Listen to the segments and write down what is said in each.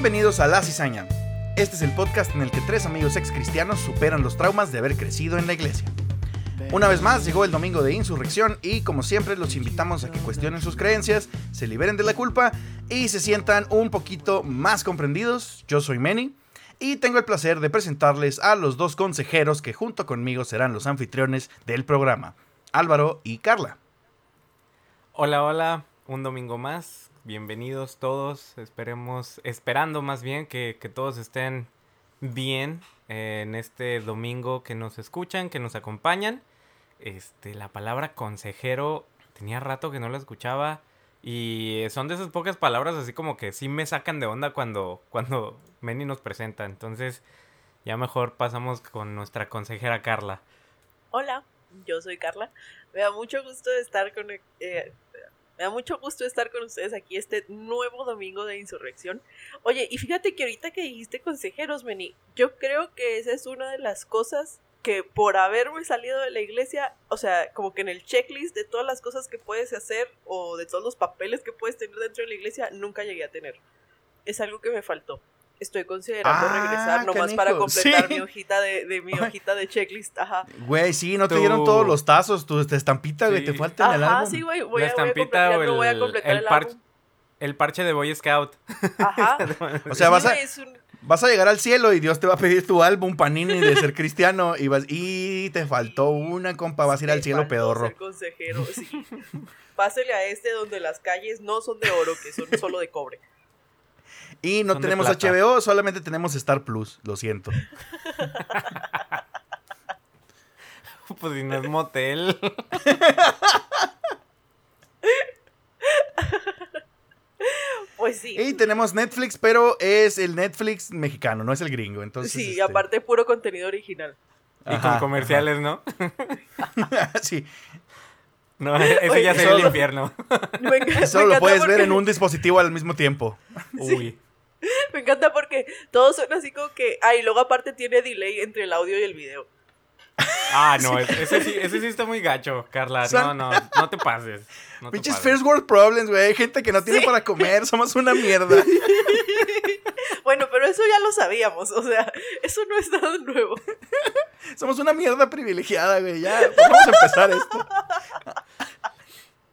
Bienvenidos a La Cizaña. Este es el podcast en el que tres amigos ex cristianos superan los traumas de haber crecido en la iglesia. Una vez más llegó el domingo de insurrección y como siempre los invitamos a que cuestionen sus creencias, se liberen de la culpa y se sientan un poquito más comprendidos. Yo soy Manny y tengo el placer de presentarles a los dos consejeros que junto conmigo serán los anfitriones del programa, Álvaro y Carla. Hola, hola, un domingo más. Bienvenidos todos. Esperemos, esperando más bien que, que todos estén bien eh, en este domingo que nos escuchan, que nos acompañan. Este, la palabra consejero tenía rato que no la escuchaba y son de esas pocas palabras así como que sí me sacan de onda cuando cuando Meni nos presenta. Entonces, ya mejor pasamos con nuestra consejera Carla. Hola, yo soy Carla. Me da mucho gusto estar con eh, me da mucho gusto estar con ustedes aquí este nuevo domingo de insurrección. Oye, y fíjate que ahorita que dijiste consejeros, Meni, yo creo que esa es una de las cosas que por haberme salido de la iglesia, o sea, como que en el checklist de todas las cosas que puedes hacer o de todos los papeles que puedes tener dentro de la iglesia, nunca llegué a tener. Es algo que me faltó estoy considerando Ah, regresar nomás para completar sí. mi hojita de, de mi hojita de checklist. Ajá. Güey, sí, no te dieron todos los tazos, tu esta estampita, güey, Sí. te falta en el álbum. sí, güey. Voy, La a- voy a estampita completar, o no voy a el- completar el el, par- álbum. El parche de Boy Scout. Ajá. O sea, vas a, un- vas a llegar al cielo y Dios te va a pedir tu álbum panini de ser cristiano y vas y te faltó una, compa, vas a ir al cielo pedorro. ser consejero, sí. Pásele a este donde las calles no son de oro, que son solo de cobre. Y no Son tenemos. HBO, solamente tenemos Star Plus, lo siento. Pues si no es motel. Pues sí. Y tenemos Netflix, pero es el Netflix mexicano, no es el gringo. Entonces, sí, este, aparte puro contenido original. y Ajá, con comerciales, ¿no? sí, No, eso Oye, ya sería el infierno. Eso me lo puedes ver en un dispositivo al mismo tiempo. Uy. Me encanta porque todos son así como que. Ah, y luego aparte tiene delay entre el audio y el video. Ah, no, ese sí, ese sí está muy gacho, Carla. No, Son- no, no te pases. No Pinches first world problems, güey. Hay gente que no tiene para comer, somos una mierda. Bueno, pero eso ya lo sabíamos. O sea, eso no es nada nuevo. Somos una mierda privilegiada, güey. Ya, pues vamos a empezar esto.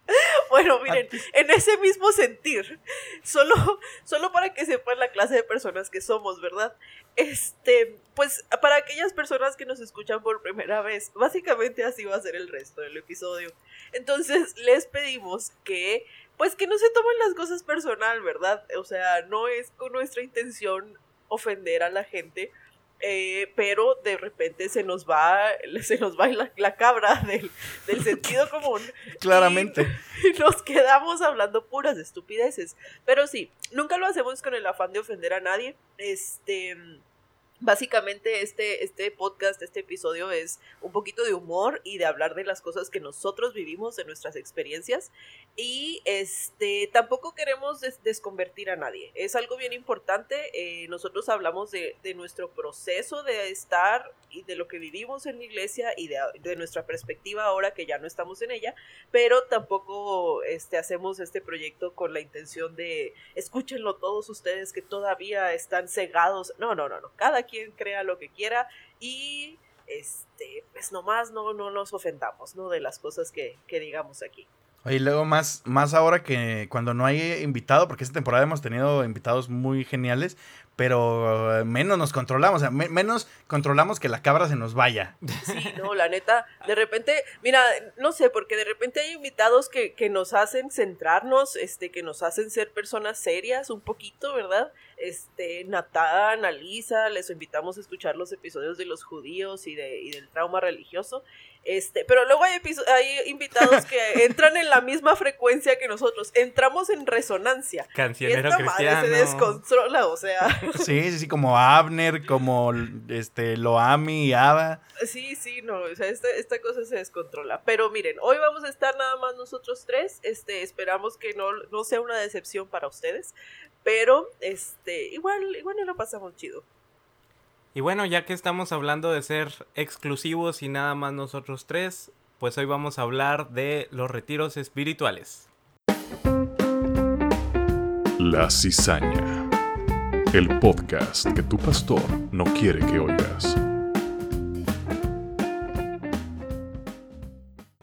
Bueno, miren, en ese mismo sentir, solo, solo para que sepan la clase de personas que somos, ¿verdad? Este, pues para aquellas personas que nos escuchan por primera vez, básicamente así va a ser el resto del episodio. Entonces, les pedimos que, pues que no se tomen las cosas personal, ¿verdad? O sea, no es con nuestra intención ofender a la gente. Eh, pero de repente se nos va se nos va la, la cabra del, del sentido común Claramente. y nos quedamos hablando puras estupideces. Pero sí, nunca lo hacemos con el afán de ofender a nadie. Este. Básicamente este, este podcast, este episodio es un poquito de humor y de hablar de las cosas que nosotros vivimos, de nuestras experiencias. Y este tampoco queremos des- desconvertir a nadie. Es algo bien importante. eh, nosotros hablamos de, de nuestro proceso de estar y de lo que vivimos en la iglesia y de, de nuestra perspectiva ahora que ya no estamos en ella pero tampoco este, hacemos este proyecto con la intención de escúchenlo todos ustedes que todavía están cegados. No, no, no, no. Cada quien crea lo que quiera y este, pues nomás no, no nos ofendamos, ¿no? De las cosas que, que digamos aquí. Y luego más, más ahora que cuando no hay invitado, porque esta temporada hemos tenido invitados muy geniales, pero eh, menos nos controlamos, o sea, me- menos controlamos que la cabra se nos vaya. Sí, no, la neta, de repente, mira, no sé, porque de repente hay invitados que, que nos hacen centrarnos, este, que nos hacen ser personas serias un poquito, ¿verdad? Este, Natán, Alisa, les invitamos a escuchar los episodios de los judíos y, de, y del trauma religioso. Este, pero luego hay, hay invitados que entran en la misma frecuencia que nosotros, entramos en resonancia. Cancionero esta madre cristiano. se descontrola, o sea. Sí, sí, sí, como Abner, como este Loami y Ada. Sí, sí, no, o sea, esta, esta cosa se descontrola. Pero miren, hoy vamos a estar nada más nosotros tres. Este, esperamos que no, no sea una decepción para ustedes. Pero, este, igual, igual no lo pasamos chido. Y bueno, ya que estamos hablando de ser exclusivos y nada más nosotros tres, pues hoy vamos a hablar de los retiros espirituales. La cizaña. el podcast que tu pastor no quiere que oigas.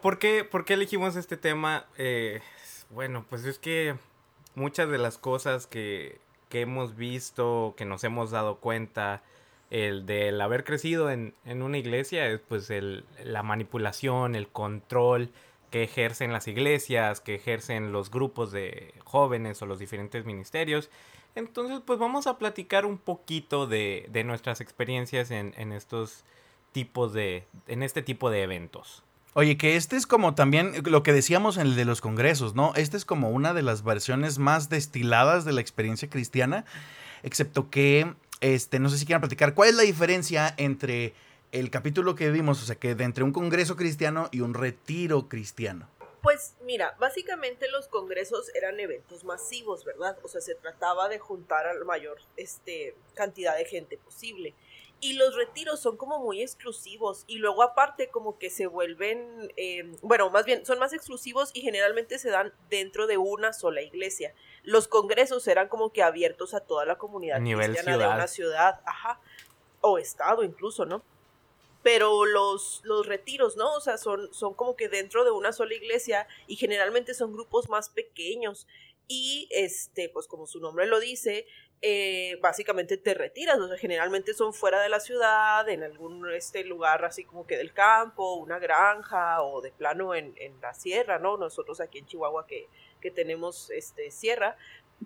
¿Por qué, por qué elegimos este tema? Eh, bueno, pues es que muchas de las cosas que, que hemos visto, que nos hemos dado cuenta, el del haber crecido en, en una iglesia es pues el, la manipulación, el control que ejercen las iglesias, que ejercen los grupos de jóvenes o los diferentes ministerios. Entonces pues vamos a platicar un poquito de, de nuestras experiencias en, en estos tipos de, en este tipo de eventos. Oye, que este es como también lo que decíamos en el de los congresos, ¿no? Este es como una de las versiones más destiladas de la experiencia cristiana, excepto que, este, no sé si quieran platicar, ¿cuál es la diferencia entre el capítulo que vimos, o sea, que de entre un congreso cristiano y un retiro cristiano? Pues mira, básicamente los congresos eran eventos masivos, ¿verdad? O sea, se trataba de juntar a la mayor este, cantidad de gente posible y los retiros son como muy exclusivos y luego aparte como que se vuelven, eh, bueno, más bien son más exclusivos y generalmente se dan dentro de una sola iglesia. Los congresos eran como que abiertos a toda la comunidad Nivel cristiana ciudad. de una ciudad, ajá, o estado incluso, ¿no? Pero los, los retiros, ¿no? O sea, son, son como que dentro de una sola iglesia y generalmente son grupos más pequeños. Y este, pues como su nombre lo dice, eh, básicamente te retiras, o sea, generalmente son fuera de la ciudad, en algún este lugar así como que del campo, una granja o de plano en, en la sierra, ¿no? Nosotros aquí en Chihuahua que, que tenemos este sierra,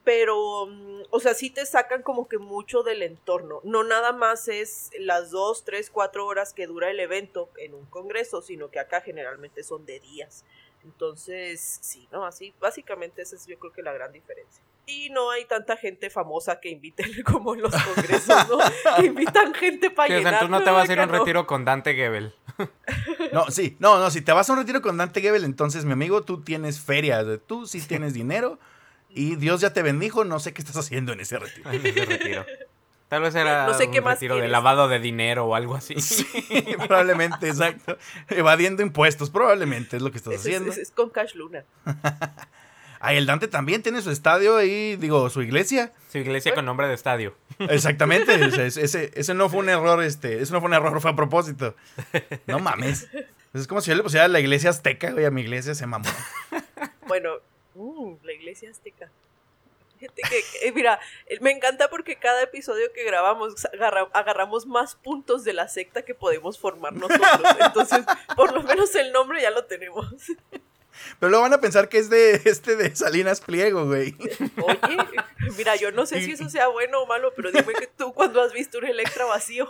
pero, mm, o sea, sí te sacan como que mucho del entorno, no nada más es las dos, tres, cuatro horas que dura el evento en un congreso, sino que acá generalmente son de días. Entonces, sí, ¿no? Así, básicamente esa es yo creo que la gran diferencia. Y no hay tanta gente famosa que inviten como en los congresos, ¿no? que invitan gente para Sí, o sea, llenar. tú no te vas a ir a un no. retiro con Dante Gebel. No, sí, no, no, si te vas a un retiro con Dante Gebel, entonces, mi amigo, tú tienes feria, tú sí tienes dinero y Dios ya te bendijo, no sé qué estás haciendo en ese retiro. en ese retiro. Tal vez era No sé un qué más retiro de quieres. lavado de dinero o algo así. Sí, probablemente, exacto. Evadiendo impuestos, probablemente es lo que estás Es, es- haciendo. es- es con Cash Luna. Ah, el Dante también tiene su estadio ahí, digo, su iglesia. Su iglesia con nombre de estadio. Exactamente. ese, ese no fue un error, este, eso no fue un error, fue a propósito. No mames. Es como si yo le pusiera la iglesia azteca, güey, a mi iglesia se mamó. Bueno, mm, la iglesia azteca. Fíjate que, que, eh, mira, eh, me encanta porque cada episodio que grabamos agarra- agarramos más puntos de la secta que podemos formar nosotros. Entonces, por lo menos el nombre ya lo tenemos. Pero luego van a pensar que es de este de Salinas Pliego, güey. Oye, mira, yo no sé si eso sea bueno o malo, pero dime que tú cuando has visto un Electra vacío.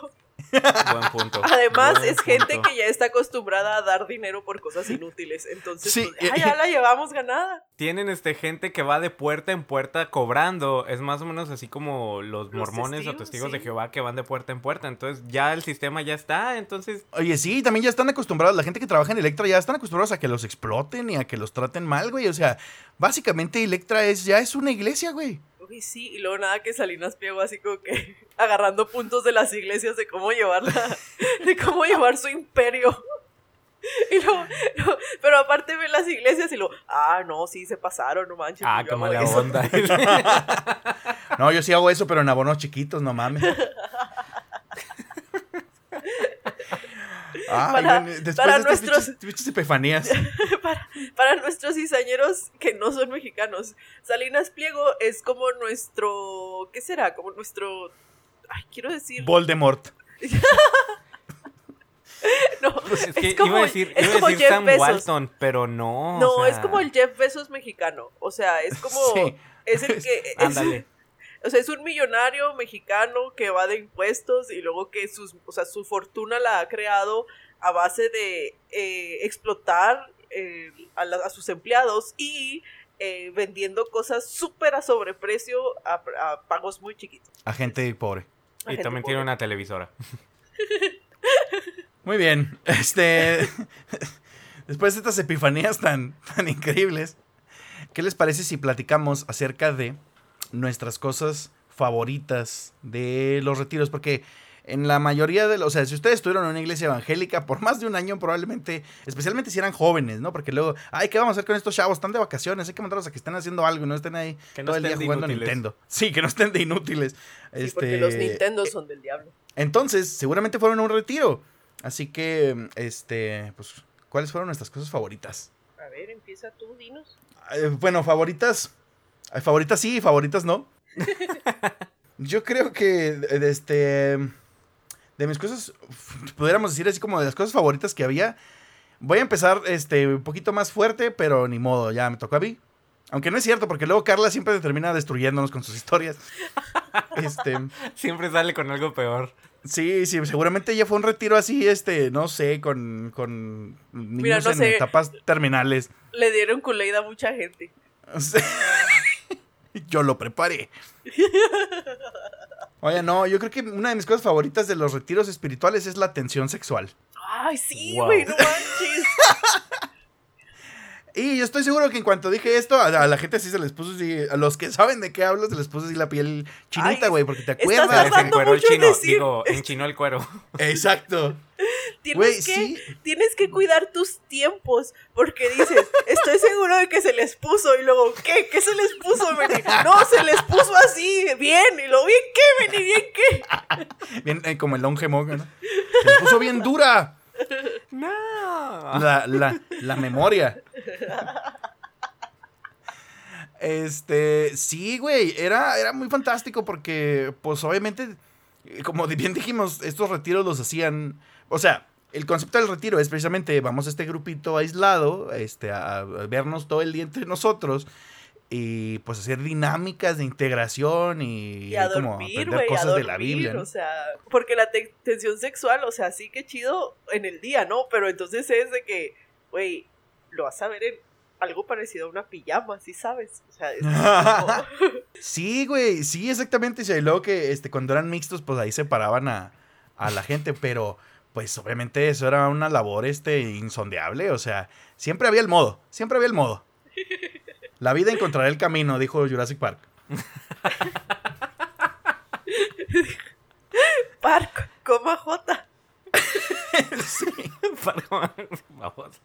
Buen punto. Además, Buen es gente que ya está acostumbrada a dar dinero por cosas inútiles. Entonces, Sí, pues, ah, ya la llevamos ganada. Tienen este gente que va de puerta en puerta cobrando. Es más o menos así como los, Los mormones o testigos, de. Jehová que van de puerta en puerta. Entonces ya el sistema ya está. Entonces Oye, sí, también ya están acostumbrados, la gente que trabaja en Electra ya están acostumbrados a que los exploten y a que los traten mal, güey. O sea, básicamente Electra es, ya es una iglesia, güey. Uy, sí, y luego nada que Salinas Pliego así como que agarrando puntos de las iglesias de cómo llevarla, de cómo llevar su imperio. Y luego, luego- pero aparte ve las iglesias y lo, ah, no, sí, se pasaron, no manches. Ah, como la eso". onda. No, yo sí hago eso, pero en abonos chiquitos, no mames. Ay, Para- güey, después para de estas nuestros- pinches epifanías. para, para nuestros cizañeros que no son mexicanos, Salinas Pliego es como nuestro, ¿qué será? Como nuestro, ay, quiero decir, Voldemort. no, es que como- iba a decir, es iba como decir Jeff Sam Bezos. Walton, pero no. No, o es sea, como el Jeff Bezos mexicano. O sea, es como. Sí. Es el que. es- Ándale. O sea, es un millonario mexicano que va de impuestos y luego que sus, o sea, su fortuna la ha creado a base de eh, explotar eh, a, la- a sus empleados y eh, vendiendo cosas súper a sobreprecio a, a pagos muy chiquitos. A gente pobre. A Y gente también pobre. tiene una televisora. Muy bien. Este. Después de estas epifanías tan, tan increíbles, ¿qué les parece si platicamos acerca de nuestras cosas favoritas de los retiros? Porque en la mayoría de los, o sea, si ustedes estuvieron en una iglesia evangélica por más de un año, probablemente, especialmente si eran jóvenes, ¿no? Porque luego, ay, ¿qué vamos a hacer con estos chavos? Están de vacaciones, hay que mandarlos a que estén haciendo algo y no estén ahí Que no todo el día jugando a inútiles. Nintendo. Sí, que no estén de inútiles. Sí, porque Este, los Nintendo son del diablo. Entonces, seguramente fueron a un retiro. Así que, este, pues, ¿cuáles fueron nuestras cosas favoritas? A ver, empieza tú, dinos. Eh, bueno, favoritas. Eh, Favoritas sí, favoritas no. Yo creo que de, de este. De mis cosas. Pudiéramos decir así como de las cosas favoritas que había. Voy a empezar este un poquito más fuerte, pero ni modo, ya me tocó a mí. Aunque no es cierto, porque luego Carla siempre termina destruyéndonos con sus historias. Este. Siempre sale con algo peor. Sí, sí, seguramente ya fue un retiro así, este, no sé, con, con niños Mira, no en sé. etapas terminales. Le dieron Kool-Aid a mucha gente. Yo lo preparé. Oye, no, yo creo que una de mis cosas favoritas de los retiros espirituales es la tensión sexual. Ay, sí, Wow. güey, no manches. Y yo estoy seguro que en cuanto dije esto, a, a la gente sí se les puso así, a los que saben de qué hablo, se les puso así la piel chinita, güey, porque te acuerdas. tardando encueró el en chino. decir- Digo, enchinó el cuero. Exacto. Tienes, que, sí. tienes que cuidar tus tiempos. Porque dices, estoy seguro de que se les puso. Y luego, ¿qué? ¿Qué se les puso, Benny? No, se les puso así. Bien. Y luego, ¿bien qué, Benny? ¿Bien qué? Bien, eh, como el longe ¿no? Se le puso bien dura No. la, la, la memoria. Este, sí, güey, era, era muy fantástico porque, pues obviamente, como bien dijimos, estos retiros los hacían, o sea, el concepto del retiro es precisamente, vamos a este grupito aislado, este, a, a vernos todo el día entre nosotros y pues hacer dinámicas de integración y, Y a como dormir, aprender. A cosas dormir. de la Biblia. ¿no? O sea, porque la te- tensión sexual, o sea, sí que chido en el día, ¿no? Pero entonces es de que, güey, lo vas a ver en algo parecido a una pijama, ¿sí sabes? O sea, es Sí, güey, sí, exactamente. Y luego que este, cuando eran mixtos, pues ahí separaban a, a la gente, pero pues obviamente eso era una labor este, insondeable. O sea, siempre había el modo, siempre había el modo. La vida encontrará el camino, dijo Jurassic Park. Park, coma J. Vamos.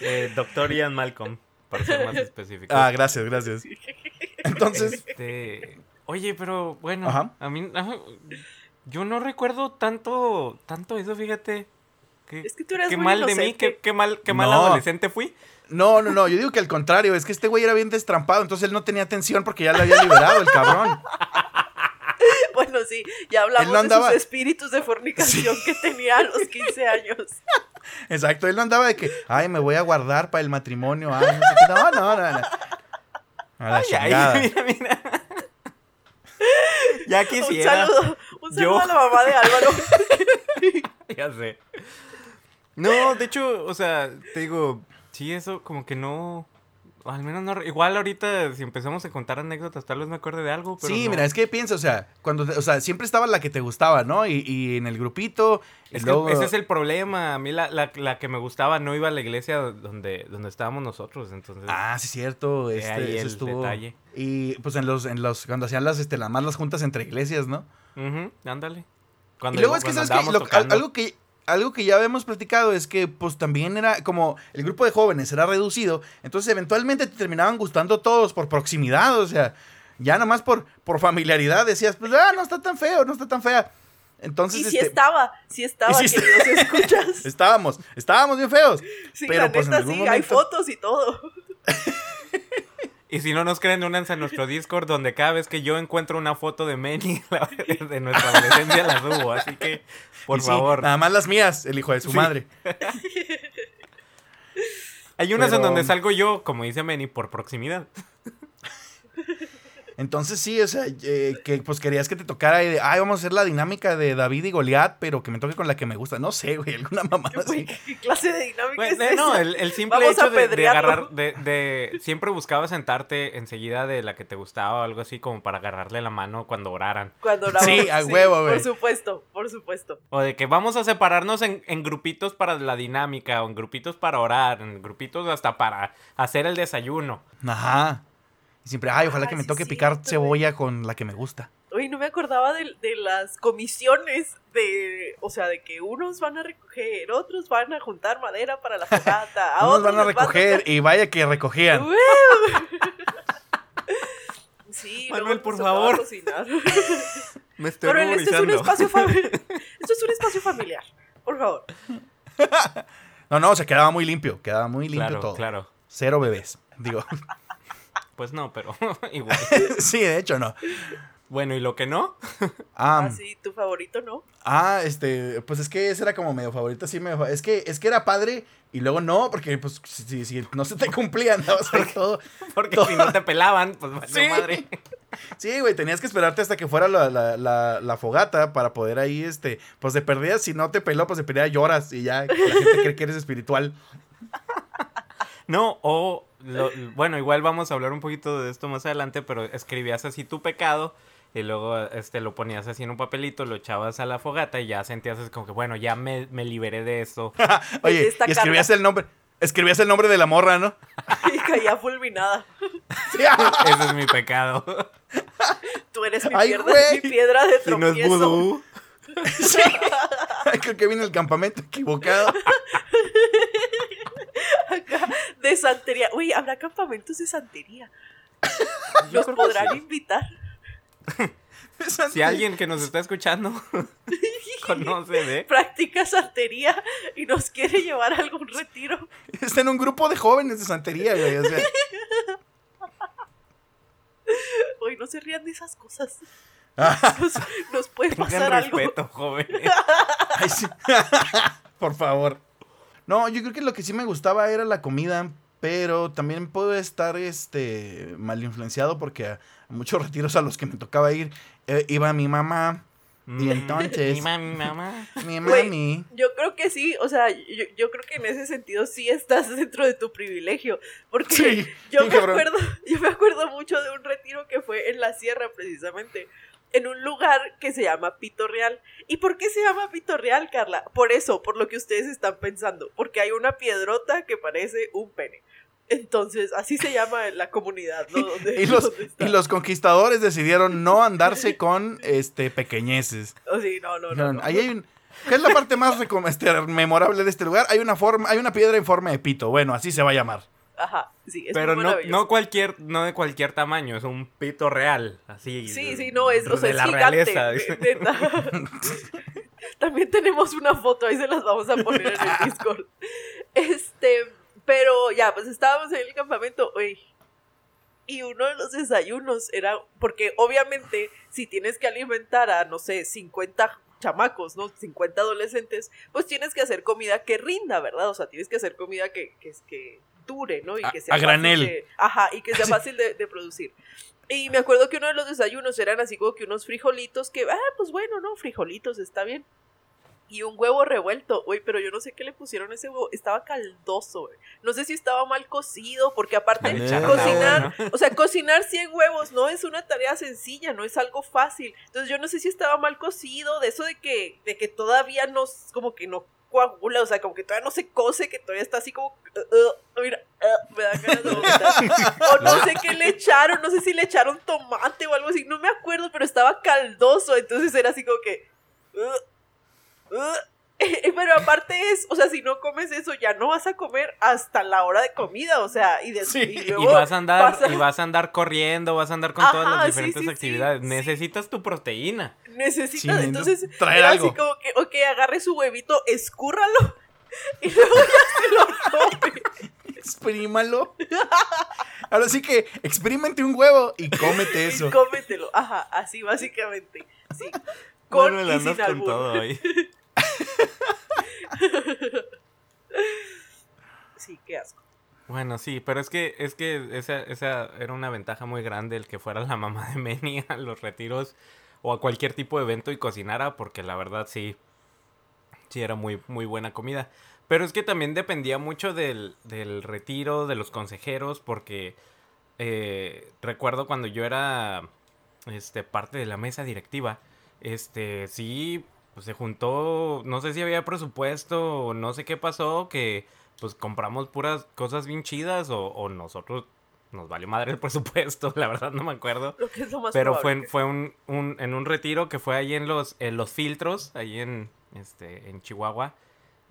Eh, Doctor Ian Malcolm, para ser más específico. Ah, gracias, gracias. Entonces, Este, oye, pero bueno, Ajá. a mí yo no recuerdo tanto tanto eso, fíjate. Qué, Es que tú eres qué muy mal de mí, qué, qué mal, qué mal No. adolescente fui. no, no, no, yo digo que al contrario, es que este güey era bien destrampado, entonces él no tenía atención porque ya le había liberado el cabrón. Bueno, sí, ya hablamos Él no andaba- de sus espíritus de fornicación que tenía a los 15 años. Exacto, él no andaba de que, ay, me voy a guardar para el matrimonio, ay, no sé qué. No, no, no, no. A la Ay, ay, mira, mira. Ya Un quisiera. saludo, un saludo Yo. a la mamá de Álvaro. Ya sé. No, de hecho, o sea, te digo, sí, eso como que no. Al menos no. Igual ahorita, si empezamos a contar anécdotas, tal vez me acuerde de algo. Pero Sí, no. mira, es que piensa, o sea, cuando, o sea, siempre estaba la que te gustaba, ¿no? Y, y en el grupito, Es luego... que ese es el problema. A mí la, la, la que me gustaba no iba a la iglesia donde, donde estábamos nosotros. Entonces, Ah, sí, cierto, este, ahí eso el estuvo... detalle. Y pues en los, en los, cuando hacían las, este, las más las juntas entre iglesias, ¿no? Ujú, ándale. Y luego es que, ¿sabes qué? andábamos Lo- algo que... Algo que ya habíamos platicado es que pues también era como el grupo de jóvenes era reducido, entonces eventualmente te terminaban gustando todos por proximidad, o sea, ya nada más por, por familiaridad decías, pues ah, no está tan feo, no está tan fea. Entonces, Y si este, estaba, si estaba, si queridos escuchas. estábamos, estábamos bien feos. Sí, pero, la pues, en neta, algún sí, hay momento- fotos y todo. Y si no nos creen, únanse a nuestro Discord, donde cada vez que yo encuentro una foto de Manny de nuestra adolescencia, la subo. Así que, por sí, favor. nada más las mías, el hijo de su Sí. madre. Hay unas pero- en donde salgo yo, como dice Manny, por proximidad. Entonces sí, o sea, eh, que pues querías que te tocara y de, ay, vamos a hacer la dinámica de David y Goliat, pero que me toque con la que me gusta. No sé, güey, alguna mamada Güey, así. ¿qué clase de dinámica es eh, no, esa? el, el simple Vamos hecho de, agarrar, de, de- siempre buscaba sentarte enseguida de la que te gustaba o algo así, como para agarrarle la mano cuando oraran. Cuando la Sí, a huevo, güey. Por supuesto, por supuesto. O de que vamos a separarnos en, en grupitos para la dinámica, o en grupitos para orar, en grupitos hasta para hacer el desayuno. Ajá. Y siempre, ay, ojalá Ah, que me sí toque picar cierto, cebolla con la que me gusta. Uy, no me acordaba de, de las comisiones de, o sea, de que unos van a recoger, otros van a juntar madera para la fogata, a Unos otros van a recoger y vaya que recogían. Sí, Manuel, por favor. Me estoy Pero este es un espacio familiar. Esto es un espacio familiar. Por favor. No, no, se quedaba muy limpio, quedaba muy limpio Claro, todo. claro. Cero bebés, digo. Pues no, pero igual. sí, de hecho no. Bueno, ¿y lo que no? Ah, Así, tu favorito, ¿no? ah, este, pues es que ese era como medio favorito, sí, medio es que es que era padre y luego no, porque pues si, si no se te cumplía, andabas todo. Porque si no te pelaban, pues valió Sí. madre. Sí, güey, tenías que esperarte hasta que fuera la, la, la, la fogata para poder ahí, este, pues de perdida, si no te peló, pues de perdida lloras y ya la gente cree que eres espiritual. No, o lo- bueno, igual vamos a hablar un poquito de esto más adelante, pero escribías así tu pecado y luego este lo ponías así en un papelito, lo echabas a la fogata y ya sentías así como que bueno, ya me, me liberé de esto. Oye, y escribías carga. el nombre, escribías el nombre de la morra, ¿no? Y caía fulminada. Sí, Ese es mi pecado. Tú eres mi, Ay, piedra, mi piedra de Si no es tropiezo. vudú. Sí. Creo que vine al campamento equivocado. Acá, de santería. Uy, habrá campamentos de santería. Que podrán sí. invitar. Si alguien que nos está escuchando conoce de... Practica santería y nos quiere llevar a algún retiro. Está en un grupo de jóvenes de santería, güey. o sea. Uy, no se rían de esas cosas. Nos, nos puede Tengan pasar algo. respeto, jóvenes. ay, sí. Por favor. No, yo creo que lo que sí me gustaba era la comida, pero también puedo estar este mal influenciado porque a, a muchos retiros a los que me tocaba ir eh, iba mi mamá, Y entonces- Mi mamá, mi mamá. mi Güey. mami. Yo creo que sí, o sea, yo, yo creo que en ese sentido sí estás dentro de tu privilegio, porque Sí, yo me cabrón. acuerdo, yo me acuerdo mucho de un retiro que fue en la sierra precisamente, en un lugar que se llama Pito Real. ¿Y por qué se llama Pito Real, Carla? Por eso, por lo que ustedes están pensando, porque hay una piedrota que parece un pene. Entonces, así se llama la comunidad, ¿no? Y los, y conquistadores decidieron no andarse con este pequeñeces. Oh, sí, no, no, no, no. ahí hay un. ¿Qué es la parte más este, memorable de este lugar? Hay una forma, hay una piedra en forma de pito. Bueno, así se va a llamar. Ajá, sí, es Pero muy no, no cualquier, no de cualquier tamaño, es un pito real, así. Sí, sí, no, es, o sea, de es la gigante. realeza. de-. También tenemos una foto, ahí se las vamos a poner en el Discord. Este, pero ya, pues estábamos en el campamento, uy, y uno de los desayunos era, porque obviamente si tienes que alimentar a, no sé, 50 chamacos, ¿no? 50 adolescentes, pues tienes que hacer comida que rinda, ¿verdad? O sea, tienes que hacer comida que, que, que dure, ¿no? Y A- que sea a granel. de- ajá, y que sea fácil de, de producir. Y me acuerdo que uno de los desayunos eran así como que unos frijolitos que, ah, pues bueno, ¿no? Frijolitos, está bien. Y un huevo revuelto, güey, pero yo no sé qué le pusieron a ese huevo, estaba caldoso, güey. No sé si estaba mal cocido, porque aparte echaron cocinar, o sea, cocinar 100 huevos no es una tarea sencilla, no es algo fácil. Entonces yo no sé si estaba mal cocido, de eso de que, de que todavía no, como que no coagula, o sea, como que todavía no se cose, que todavía está así como, uh, uh, mira, uh, me dan ganas de vomitar. O no sé qué le echaron, no sé si le echaron tomate o algo así, no me acuerdo, pero estaba caldoso, entonces era así como que... Pero aparte es, o sea, si no comes eso, ya no vas a comer hasta la hora de comida, o sea, y, de, Sí. y Y vas a andar, y vas a andar corriendo, vas a andar con todas las diferentes sí, sí, actividades. sí. Necesitas tu proteína. necesitas, Sí, entonces traer era algo. así como que, ok, agarre su huevito, escúrralo y luego ya se lo come. Exprímalo. Ahora sí que experimente un huevo y cómete eso. Y cómetelo, ajá, así básicamente, sí. Con Manuel, y andas sin con albur. todo hoy. Sí, qué asco. Bueno, sí, pero es que, es que esa, esa era una ventaja muy grande el que fuera la mamá de Manny a los retiros o a cualquier tipo de evento y cocinara, porque la verdad sí, sí era muy, muy buena comida. Pero es que también dependía mucho del, del retiro, de los consejeros, porque eh, recuerdo cuando yo era este, parte de la mesa directiva, este, sí, pues se juntó, no sé si había presupuesto o no sé qué pasó, que pues compramos puras cosas bien chidas o, o nosotros nos valió madre el presupuesto, la verdad no me acuerdo. Lo que es lo más Pero fue, probable fue un, un- en un retiro que fue ahí en los, en los filtros, ahí en, este, en Chihuahua,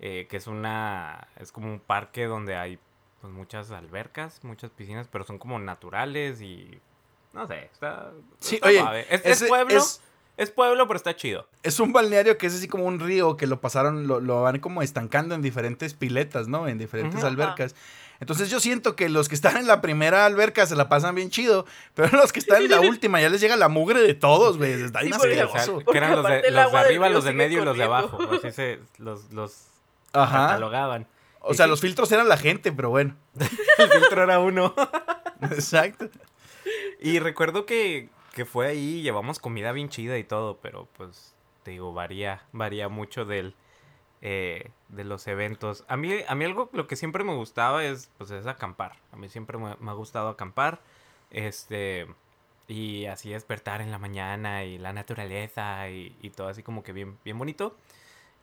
eh, que es una, es como un parque donde hay pues, muchas albercas, muchas piscinas, pero son como naturales y, no sé, está, Sí, está oye, suave. Es, pueblo, es- es... pueblo, pero está chido. Es un balneario que es así como un río que lo pasaron, lo, lo van como estancando en diferentes piletas, ¿no? En diferentes Ujú. albercas. Entonces yo siento que los que están en la primera alberca se la pasan bien chido, pero los que están en la última ya les llega la mugre de todos, güey. Está bien Sí, o sea, que eran los de, los de arriba, los de medio y los de abajo. Así se los, los Ajá. catalogaban. O Y sea, sí. los filtros eran la gente, pero bueno. El filtro era uno. Exacto. Y recuerdo que, que fue ahí, llevamos comida bien chida y todo, pero pues, te digo, varía, varía mucho del, eh, de los eventos. A mí, a mí algo, lo que siempre me gustaba es, pues, es acampar. A mí siempre me, me ha gustado acampar, este, y así despertar en la mañana y la naturaleza y, y todo así como que bien, bien bonito.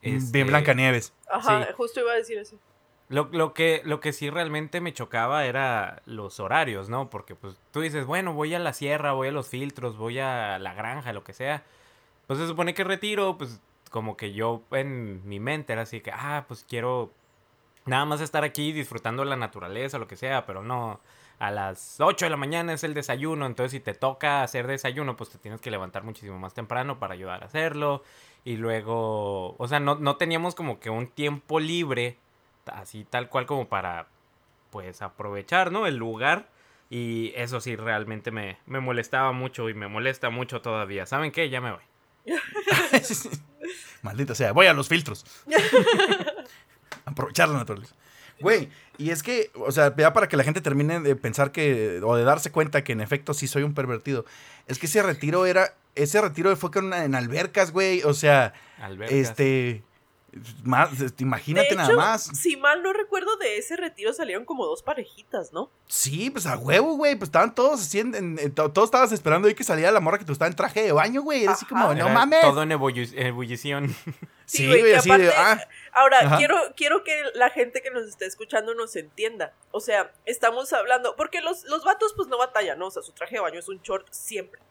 Este, Bien Blancanieves. Ajá, Sí. justo iba a decir eso. Lo, lo que, lo que sí realmente me chocaba era los horarios, ¿no? Porque pues tú dices, bueno, voy a la sierra, voy a los filtros, voy a la granja, lo que sea. Pues se supone que retiro, pues como que yo en mi mente era así que, ah, pues quiero nada más estar aquí disfrutando la naturaleza, lo que sea, pero no. A las 8 de la mañana es el desayuno, entonces si te toca hacer desayuno, pues te tienes que levantar muchísimo más temprano para ayudar a hacerlo. Y luego, o sea, no, no teníamos como que un tiempo libre así tal cual como para pues aprovechar, ¿no? El lugar. Y eso sí, realmente me, me molestaba mucho y me molesta mucho todavía. ¿Saben qué? Ya me voy. Maldita sea, voy a los filtros. Aprovechar la naturaleza. Güey, y es que, o sea, ya para que la gente termine de pensar que, o de darse cuenta que en efecto sí soy un pervertido, es que ese retiro era, ese retiro fue con en albercas, güey, o sea, Albercas. este, más, imagínate de nada hecho, más. si mal no recuerdo, de ese retiro salieron como dos parejitas, ¿no? Sí, pues a huevo, güey, pues estaban todos así, en- en- en- to- todos estabas esperando ahí que saliera la morra que tú estaba en traje de baño, güey, era así como, no mames. Todo en ebulli- ebullición. Sí, Sí, güey, de, aparte- ah, Ahora, Ajá. quiero, quiero que la gente que nos está escuchando nos entienda. O sea, estamos hablando, porque los, los vatos pues no batallan, ¿no? O sea, su traje de baño es un short siempre.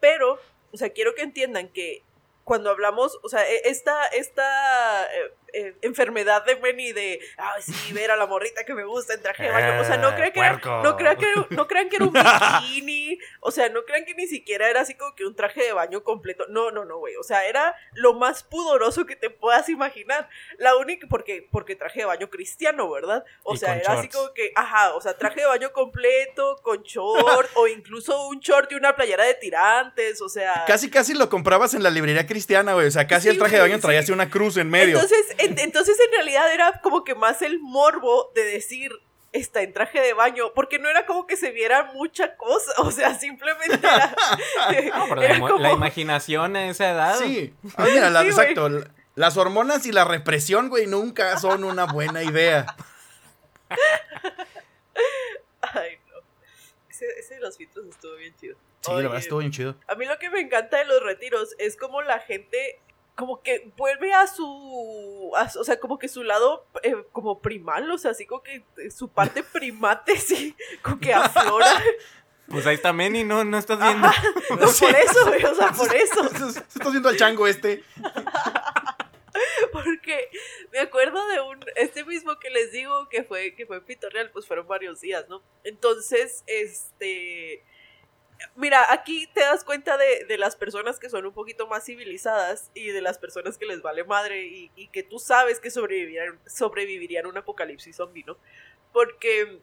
Pero, o sea, quiero que entiendan que cuando hablamos, o sea, e- esta, esta eh, eh, enfermedad de Benny de, ay, sí, ver a la morrita que me gusta en traje de baño. O sea, no Eh, crean que era, no crean que, no crean que era un bikini. O sea, no crean que ni siquiera era así como que un traje de baño completo. No, no, no, güey. O sea, era lo más pudoroso que te puedas imaginar. La única, porque, porque traje de baño cristiano, ¿verdad? O Y sea, era así como que, ajá, o sea, traje de baño completo, con short, o incluso un short y una playera de tirantes, o sea. Casi, casi lo comprabas en la librería cristiana, güey. O sea, casi Sí, el traje de baño traía sí. así una cruz en medio. Entonces, en, entonces, en realidad era como que más el morbo de decir. Está en traje de baño, porque no era como que se viera mucha cosa, o sea, simplemente era. No, pero la, era imo- como- la imaginación a esa edad. Sí. Ah, mira, la- Sí, güey. exacto. la- Las hormonas y la represión, güey, nunca son una buena idea. Ay, no. Ese, ese de los filtros estuvo bien chido. Sí, la Oye, verdad estuvo bien chido. A mí lo que me encanta de los retiros es como la gente como que vuelve a su, a o sea, como que su lado eh, como primal, o sea, así como que eh, su parte primate, sí, como que aflora. Pues ahí está Manny, ¿no? No estás viendo. Ajá, no, por eso, güey, o sea, por eso. Estás viendo al chango este. Porque me acuerdo de un, este mismo que les digo que fue, que fue en Pitorreal, pues fueron varios días, ¿no? Entonces, este, mira, aquí te das cuenta de, de las personas que son un poquito más civilizadas y de las personas que les vale madre y, que tú sabes que sobrevivirían, sobrevivirían un apocalipsis zombie, ¿no? Porque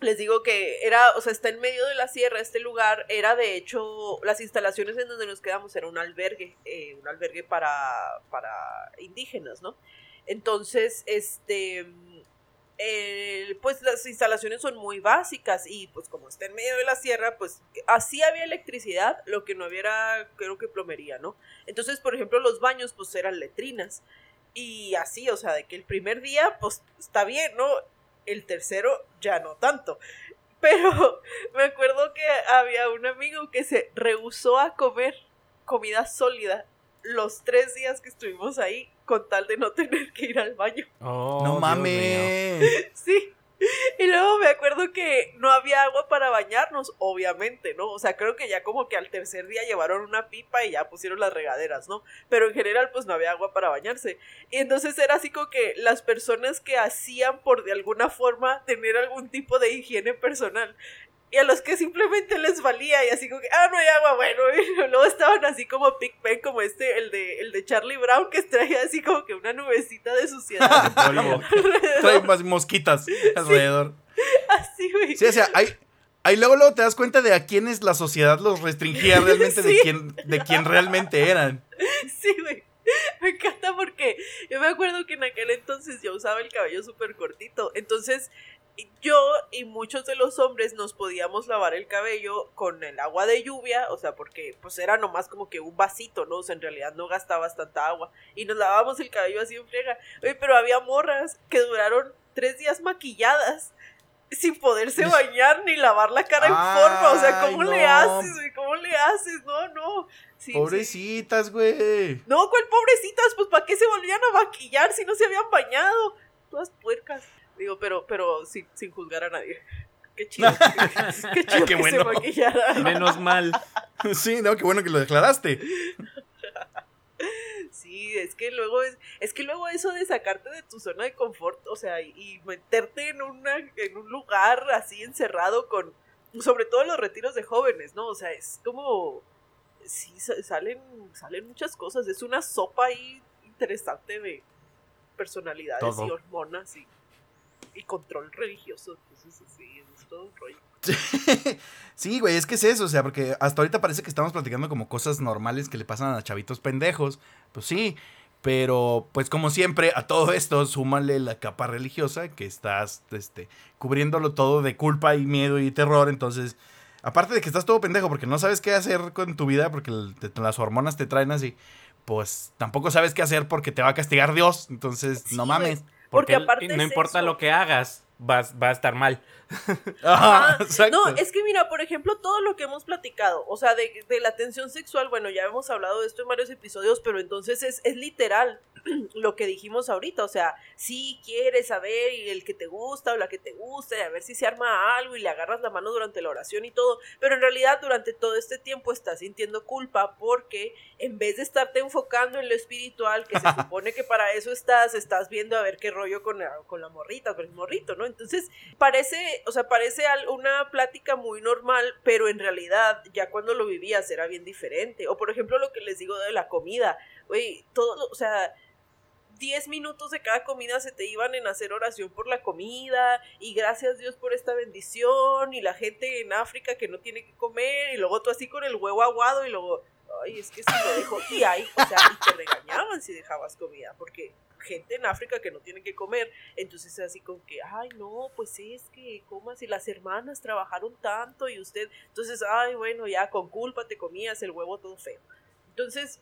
les digo que era, o sea, está en medio de la sierra, este lugar era de hecho, las instalaciones en donde nos quedamos era un albergue, eh, un albergue para, para indígenas, ¿no? Entonces, este, pues las instalaciones son muy básicas y pues como está en medio de la sierra, pues así había electricidad, lo que no había era, creo que plomería, ¿no? Entonces, por ejemplo, los baños pues eran letrinas y así, o sea, de que el primer día pues está bien, ¿no? El tercero ya no tanto. Pero me acuerdo que había un amigo que se rehusó a comer comida sólida los tres días que estuvimos ahí con tal de no tener que ir al baño. Oh, no mames. Sí. Y luego me acuerdo que no había agua para bañarnos, obviamente, ¿no? O sea, creo que ya como que al tercer día llevaron una pipa y ya pusieron las regaderas, ¿no? Pero en general pues no había agua para bañarse. Y entonces era así como que las personas que hacían por de alguna forma tener algún tipo de higiene personal y a los que simplemente les valía y así como que, ah, no hay agua, bueno, y luego estaban así como Pig Pen, como este, el de, el de Charlie Brown, que traía así como que una nubecita de suciedad. Trae más mosquitas alrededor. Así, güey. Sí, o sea, hay, ahí luego, luego te das cuenta de a quiénes la sociedad los restringía realmente, de, quién, de quién realmente eran. Sí, güey. Me encanta porque yo me acuerdo que en aquel entonces yo usaba el cabello súper cortito. Entonces yo y muchos de los hombres nos podíamos lavar el cabello con el agua de lluvia, o sea, porque pues era nomás como que un vasito, ¿no? O sea, en realidad no gastabas tanta agua. Y nos lavábamos el cabello así en friega. Oye, pero había morras que duraron tres días maquilladas sin poderse bañar ni lavar la cara en forma. O sea, ¿cómo le haces, güey? ¿Cómo le haces? No, no. pobrecitas, güey. No, ¿cuál pobrecitas? Pues ¿para qué se volvían a maquillar si no se habían bañado? Todas puercas. Digo, pero, pero sin, sin juzgar a nadie. Qué chido. qué chido que se maquillara. Menos mal. Sí, no, qué bueno que lo declaraste. Sí, es que luego es, es que luego eso de sacarte de tu zona de confort, o sea, y, meterte en una, en un lugar así encerrado con, sobre todo los retiros de jóvenes, ¿no? O sea, es como, sí, salen, salen muchas cosas, es una sopa ahí interesante de personalidades y hormonas y y control religioso. Entonces, sí, es todo un rollo. Sí, güey, es que es eso, o sea, porque hasta ahorita parece que estamos platicando como cosas normales que le pasan a chavitos pendejos. Pues sí, pero pues como siempre, a todo esto súmale la capa religiosa que estás este, cubriéndolo todo de culpa y miedo y terror. Entonces, aparte de que estás todo pendejo porque no sabes qué hacer con tu vida porque las hormonas te traen así, pues tampoco sabes qué hacer porque te va a castigar Dios. Entonces, no mames. Porque, aparte no importa lo que hagas, va, va a estar mal. no, es que mira, por ejemplo, todo lo que hemos platicado, o sea, de, de, la tensión sexual, bueno, ya hemos hablado de esto en varios episodios, pero entonces es, es literal lo que dijimos ahorita, o sea, si quieres saber y el que te gusta o la que te gusta, y a ver si se arma algo y le agarras la mano durante la oración y todo, pero en realidad durante todo este tiempo estás sintiendo culpa porque en vez de estarte enfocando en lo espiritual, que se supone que para eso estás, estás viendo a ver qué rollo con la, con la morrita, con el morrito, ¿no? Entonces, parece o sea, parece una plática muy normal, pero en realidad ya cuando lo vivías era bien diferente. O por ejemplo lo que les digo de la comida, güey, todo, o sea, 10 minutos de cada comida se te iban en hacer oración por la comida y gracias Dios por esta bendición y la gente en África que no tiene que comer y luego tú así con el huevo aguado y luego, ay, es que si lo dejo y ahí, o sea, y te regañaban si dejabas comida porque gente en África que no tiene que comer. Entonces es así como que, ay, no, pues es que comas y las hermanas trabajaron tanto y usted, entonces, ay, bueno, ya con culpa te comías el huevo todo feo. Entonces,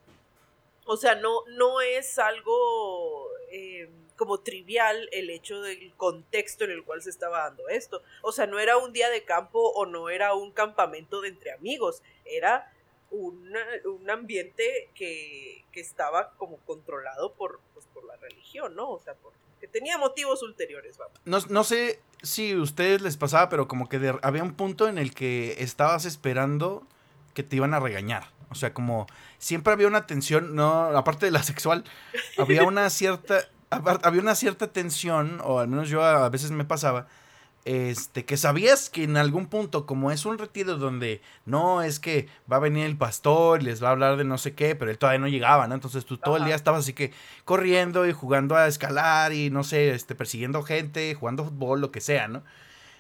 o sea, no, no es algo eh, como trivial el hecho del contexto en el cual se estaba dando esto. O sea, no era un día de campo o no era un campamento de entre amigos, era un ambiente que, que, estaba como controlado por, pues, ¿no? O sea, que tenía motivos ulteriores. No, no sé si a ustedes les pasaba, pero como que había un punto en el que estabas esperando que te iban a regañar. O sea, como siempre había una tensión, no, aparte de la sexual, había una cierta, había una cierta tensión, o al menos yo a veces me pasaba, este, que sabías que en algún punto, como es un retiro donde no es que va a venir el pastor y les va a hablar de no sé qué, pero él todavía no llegaba, ¿no? Entonces tú todo el día estabas así que corriendo y jugando a escalar y no sé, este, persiguiendo gente, jugando fútbol, lo que sea, ¿no?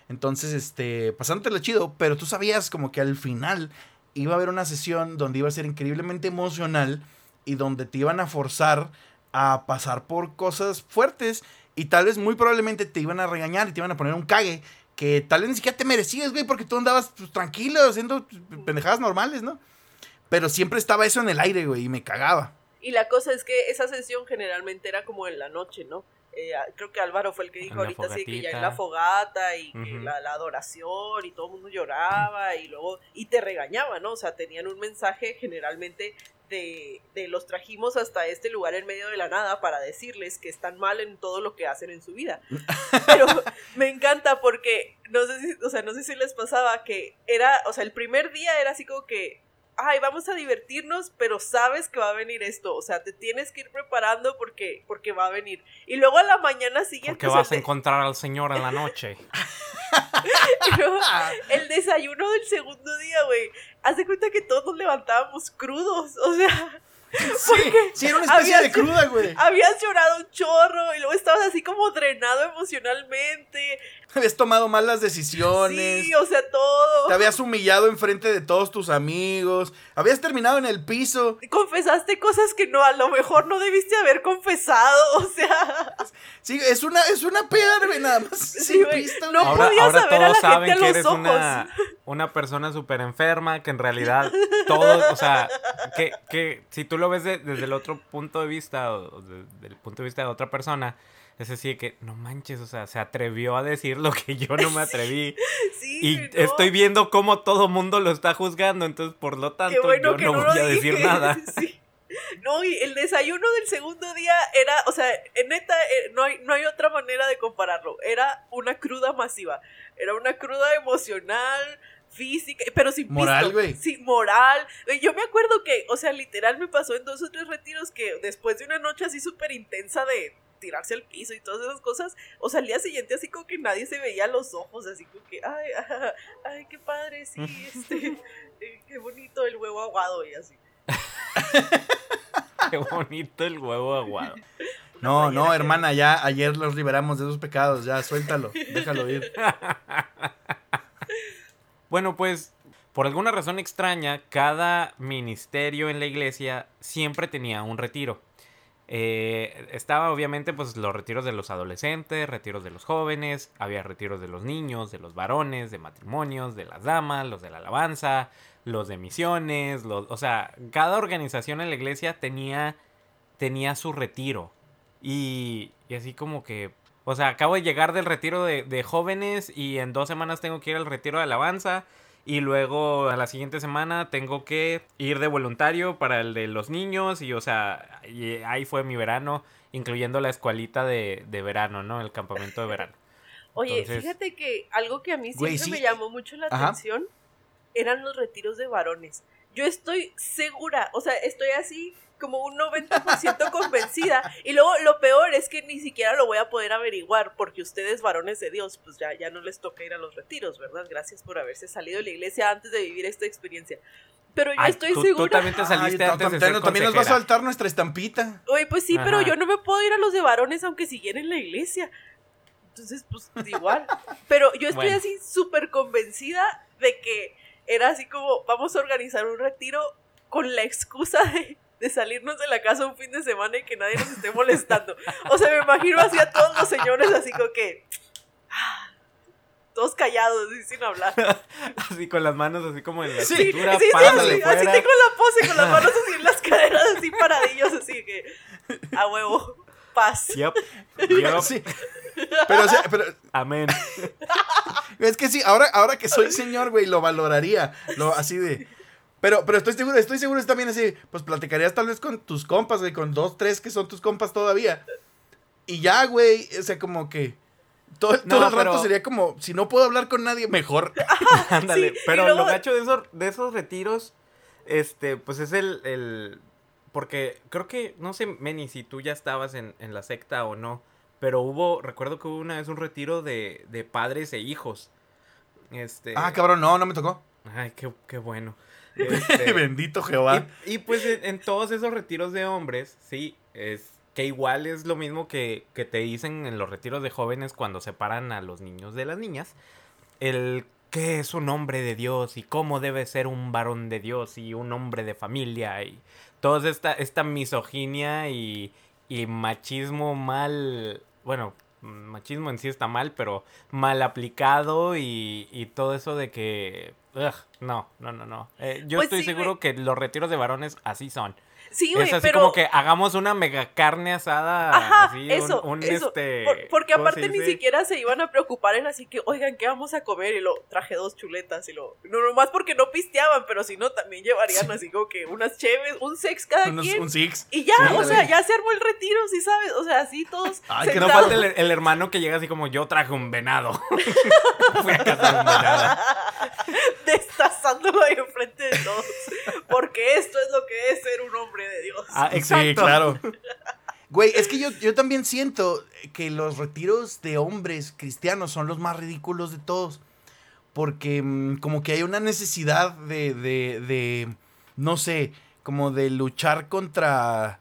Entonces, este, pasándotelo chido, pero tú sabías como que al final iba a haber una sesión donde iba a ser increíblemente emocional y donde te iban a forzar a pasar por cosas fuertes y tal vez muy probablemente te iban a regañar y te iban a poner un cague que tal vez ni siquiera te merecías, güey, porque tú andabas pues, tranquilo haciendo pendejadas normales, ¿no? Pero siempre estaba eso en el aire, güey, y me cagaba. Y la cosa es que esa sesión generalmente era como en la noche, ¿no? Eh, creo que Álvaro fue el que dijo la ahorita sí que ya en la fogata y que la, la adoración y todo el mundo lloraba y luego y te regañaba, ¿no? O sea, tenían un mensaje generalmente de, de los trajimos hasta este lugar en medio de la nada para decirles que están mal en todo lo que hacen en su vida. Pero me encanta porque no sé si, o sea, no sé si les pasaba que era, o sea, el primer día era así como que ay, vamos a divertirnos, pero sabes que va a venir esto, o sea, te tienes que ir preparando porque porque va a venir. Y luego a la mañana siguiente Porque vas a encontrar al señor en la noche. y luego el desayuno del segundo día, güey. Haz de cuenta que todos nos levantábamos crudos, o sea, Sí, sí, era una especie había- de cruda, güey. habías llorado un chorro y luego estabas así como drenado emocionalmente. Habías tomado malas decisiones. Sí, o sea, todo. Te habías humillado enfrente de todos tus amigos. Habías terminado en el piso. confesaste cosas que no, a lo mejor no debiste haber confesado, o sea, Sí, es una, es una peda, nada más. Sí, no. Ahora, podías ahora saber a la todos gente saben a que los eres ojos. una, una persona súper enferma, que en realidad todo, o sea, que, que si tú lo ves de- desde el otro punto de vista, o de- del punto de vista de otra persona, es decir, que no manches, o sea, se atrevió a decir lo que yo no me atreví. sí, Y no, estoy viendo cómo todo mundo lo está juzgando, entonces por lo qué tanto bueno yo que no, no, voy a decir dije. nada. Sí. No, y el desayuno del segundo día era, o sea, en neta, eh, no hay, no hay otra manera de compararlo. Era una cruda masiva. Era una cruda emocional, física, pero sin Moral, güey. Sí, moral. Yo me acuerdo que, o sea, literal me pasó en dos o tres retiros que después de una noche así súper intensa de tirarse al piso y todas esas cosas, o sea, al día siguiente así como que nadie se veía los ojos, así como que, ay, ay, qué padre, sí, este, eh, qué bonito el huevo aguado y así. Qué bonito el huevo aguado. No, no, hermana, ya ayer los liberamos de esos pecados. Ya, suéltalo. Déjalo ir. Bueno, pues por alguna razón extraña, cada ministerio en la iglesia siempre tenía un retiro. Eh, estaba obviamente pues los retiros de los adolescentes, retiros de los jóvenes, había retiros de los niños, de los varones, de matrimonios, de las damas, los de la alabanza, los de misiones, los, o sea, cada organización en la iglesia tenía, tenía su retiro. Y, y así como que, o sea, acabo de llegar del retiro de, de jóvenes y en dos semanas tengo que ir al retiro de alabanza. Y luego a la siguiente semana tengo que ir de voluntario para el de los niños. Y o sea, y ahí fue mi verano, incluyendo la escuelita de, de verano, ¿no? El campamento de verano. Oye, Entonces- fíjate que algo que a mí siempre Güey, sí. me llamó mucho la Ajá. atención eran los retiros de varones. Yo estoy segura, o sea, estoy así como un 90% convencida. Y luego lo peor es que ni siquiera lo voy a poder averiguar porque ustedes, varones de Dios, pues ya, ya no les toca ir a los retiros, ¿verdad? Gracias por haberse salido de la iglesia antes de vivir esta experiencia. Pero yo Ay, estoy tú- tú segura. también te saliste Ay, antes de también, ser también nos va a saltar nuestra estampita. Oye, pues sí, pero yo no me puedo ir a los de varones aunque siguiera en la iglesia. Entonces, pues igual. Pero yo estoy Bueno. así súper convencida de que era así como, vamos a organizar un retiro con la excusa de, de salirnos de la casa un fin de semana y que nadie nos esté molestando. O sea, me imagino así a todos los señores así como que... ah, Todos callados y sin hablar. Así con las manos así como en la Sí, cintura, sí, sí, así, así tengo la pose con las manos así en las caderas, así paradillos, así que a huevo, paz. Yup, yup, Sí. Pero, o sea, pero amén. es que sí, ahora, ahora que soy señor, güey, lo valoraría. Lo, así de. Pero, pero estoy seguro, estoy seguro, está bien así. Pues platicarías tal vez con tus compas, güey, con dos, tres que son tus compas todavía. Y ya, güey, o sea, como que. Todo, No, todo el rato sería como, si no puedo hablar con nadie, mejor. Ándale, Sí, pero luego- lo gacho de esos, de esos retiros, este, pues es el, el, porque creo que, no sé, Meni, si tú ya estabas en, en la secta o no, pero hubo, recuerdo que hubo una vez un retiro de, de padres e hijos. Este, Ah, cabrón, no, no me tocó. ay, qué, qué bueno. Este, Bendito Jehová. y, y, pues en, en todos esos retiros de hombres, sí, es que igual es lo mismo que, que te dicen en los retiros de jóvenes cuando separan a los niños de las niñas. El qué es un hombre de Dios y cómo debe ser un varón de Dios y un hombre de familia y toda esta, esta misoginia y, y machismo mal, bueno, machismo en sí está mal, pero mal aplicado y, y todo eso de que... ugh, no, no, no, no. Eh, yo Pues estoy sí, seguro güey. que los retiros de varones así son. Sí, es güey, así pero... como que hagamos una mega carne asada. Ajá, así, eso, un, eso. este, Por- porque ¿cómo se aparte ni siquiera se iban a preocupar en así que, oigan, ¿qué vamos a comer? Y lo traje dos chuletas y lo. No, nomás porque no pisteaban, pero si no, también llevarían así como que unas cheves, un sex cada Unos- quien. un six. Y ya, Sí, o sea, ya se armó el retiro, ¿sí sabes? O sea, así todos. Ay, que Que no sentados. falta el, el hermano que llega así como yo traje un venado. Fui a cazar un venado. destazándolo ahí enfrente de todos. Porque esto es lo que es ser un hombre de Dios. Ah, Sí, exacto. claro. Güey, es que yo, yo también siento que los retiros de hombres cristianos son los más ridículos de todos. Porque mm, como que hay una necesidad de, de, de, no sé, como de luchar contra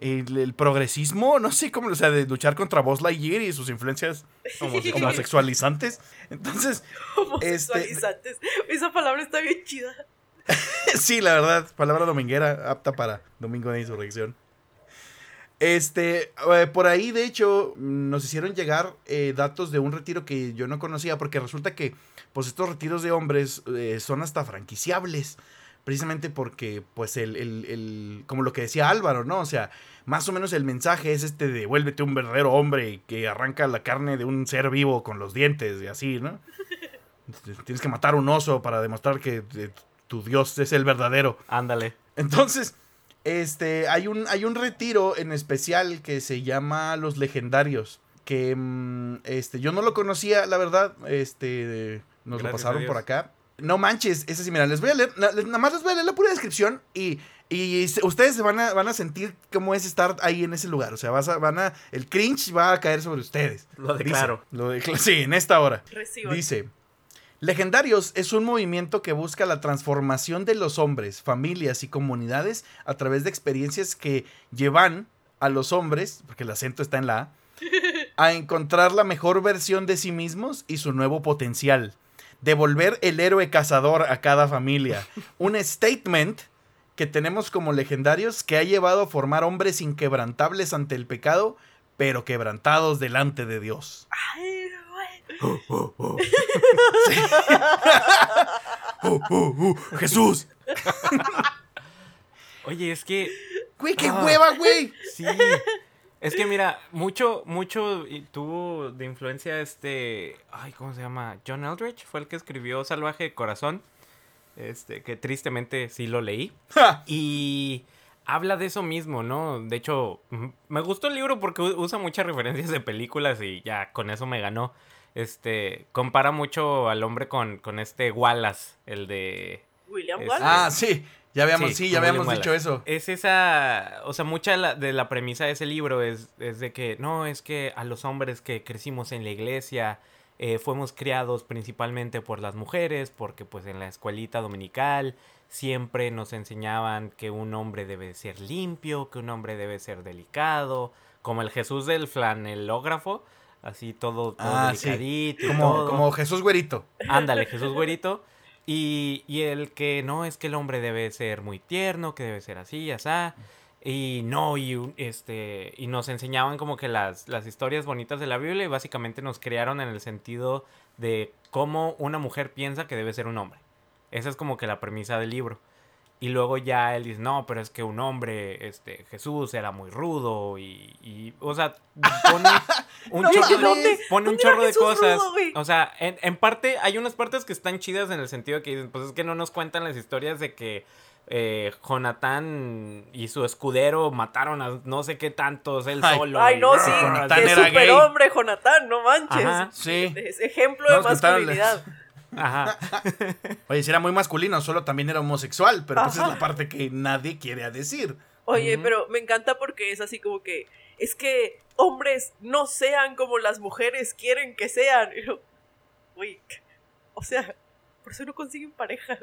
el, el progresismo, no sé cómo, o sea, de luchar contra Buzz Lightyear y sus influencias homosexualizantes. Entonces, este, Homosexualizantes. Esa palabra está bien chida. sí, la verdad, palabra dominguera apta para Domingo de Insurrección. Este, eh, por ahí, de hecho, nos hicieron llegar eh, datos de un retiro que yo no conocía, porque resulta que, pues, estos retiros de hombres eh, son hasta franquiciables, precisamente porque, pues, el, el, el- como lo que decía Álvaro, ¿no? O sea, más o menos el mensaje es este de vuélvete un verdadero hombre que arranca la carne de un ser vivo con los dientes y así, ¿no? Tienes que matar un oso para demostrar que tu Dios es el verdadero. Ándale. Entonces, este, hay un, hay un retiro en especial que se llama Los Legendarios. Que mm, este, yo no lo conocía, la verdad. Este, nos lo Gracias pasaron por acá. No manches, ese sí, mira, les voy a leer, na- les- nada más les voy a leer la pura descripción y, y se- ustedes se van a, van a sentir cómo es estar ahí en ese lugar. O sea, vas a- van a, el cringe va a caer sobre ustedes. Lo Dice, declaro. lo decla- sí, en esta hora. Reciban. Dice, Legendarios es un movimiento que busca la transformación de los hombres, familias y comunidades a través de experiencias que llevan a los hombres, porque el acento está en la A, a encontrar la mejor versión de sí mismos y su nuevo potencial. Devolver el héroe cazador a cada familia. Un statement que tenemos como legendarios que ha llevado a formar hombres inquebrantables ante el pecado, pero quebrantados delante de Dios. Ay, ¡Jesús! Oye, es que Güey, qué Ah. hueva, güey. Sí. Es que mira, mucho, mucho tuvo de influencia este. Ay, ¿cómo se llama? John Eldridge fue el que escribió Salvaje de Corazón. Este, que tristemente sí lo leí. Ja. Y habla de eso mismo, ¿no? De hecho, me gustó el libro porque usa muchas referencias de películas y ya con eso me ganó. Este, compara mucho al hombre con, con este Wallace, el de William Es- Wallace. Ah, sí. Ya habíamos, Sí, sí, ya habíamos dicho eso. Es esa, o sea, mucha de la, de la premisa de ese libro es, es de que no, es que a los hombres que crecimos en la iglesia eh, fuimos criados principalmente por las mujeres, porque pues en la escuelita dominical siempre nos enseñaban que un hombre debe ser limpio, que un hombre debe ser delicado, como el Jesús del flanelógrafo, así todo, todo Ah, delicadito Como, todo. como Jesús Güerito. Ándale, Jesús güerito. Y, y el que no es que el hombre debe ser muy tierno, que debe ser así, así. Y no, y este. Y nos enseñaban como que las, las historias bonitas de la Biblia y básicamente nos crearon en el sentido de cómo una mujer piensa que debe ser un hombre. Esa es como que la premisa del libro. Y luego ya él dice, no, pero es que un hombre, este, Jesús era muy rudo y, y o sea, pone un No, chorro, ¿dónde? pone un ¿Dónde era chorro de cosas. rudo, o sea, en, en parte, hay unas partes que están chidas en el sentido que dicen, pues es que no nos cuentan las historias de que eh, Jonatán y su escudero mataron a no sé qué tantos, él Ay. solo. Ay, y- no, sí. Jonatán Qué era gay. superhombre, Jonatán, no manches. Ajá. Sí. Es ejemplo No de masculinidad. Ajá. Oye, si era muy masculino, solo también era homosexual, pero pues es Ajá. la parte que nadie quiere decir. Oye, pero me encanta porque es así como que es que hombres no sean como las mujeres quieren que sean. Y yo, Güey, o sea, por eso no consiguen pareja.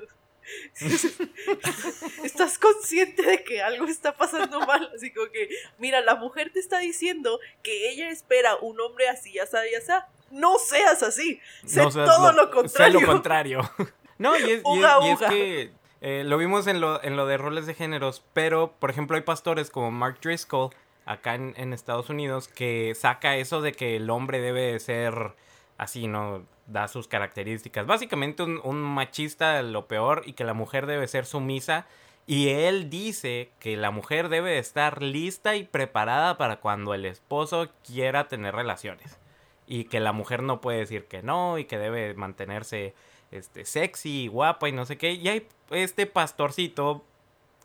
Estás consciente de que algo está pasando mal, así como que, mira, la mujer te está diciendo que ella espera un hombre así, así, así. No seas así. Sé No seas todo lo, Sé contrario. lo contrario. no, y es, y es- Uga, y es uga. que eh, lo vimos en lo, en lo de roles de géneros, pero por ejemplo hay pastores como Mark Driscoll acá en, en Estados Unidos que saca eso de que el hombre debe de ser así, ¿no? Da sus características. Básicamente un, un machista lo peor y que la mujer debe ser sumisa Y él dice que la mujer debe estar lista y preparada para cuando el esposo quiera tener relaciones. Y que la mujer no puede decir que no y que debe mantenerse este, sexy, guapa y no sé qué. Y hay este pastorcito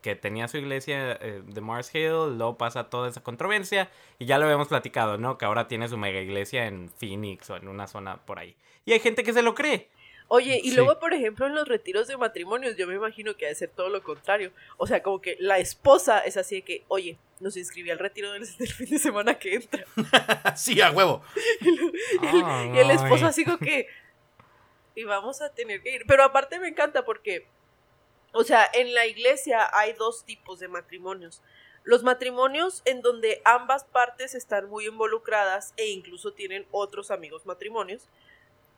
que tenía su iglesia eh, de Mars Hill, luego pasa toda esa controversia y ya lo habíamos platicado, ¿no? Que ahora tiene su mega iglesia en Phoenix o en una zona por ahí. Y hay gente que se lo cree. Oye, y Sí. luego, por ejemplo, en los retiros de matrimonios, yo me imagino que ha de ser todo lo contrario. O sea, como que la esposa es así de que, oye, nos inscribí al retiro del, del fin de semana que entra. sí, a huevo. Y, lo- y el esposo así como que, y vamos a tener que ir. Pero aparte me encanta porque, o sea, en la iglesia hay dos tipos de matrimonios. Los matrimonios en donde ambas partes están muy involucradas e incluso tienen otros amigos matrimonios.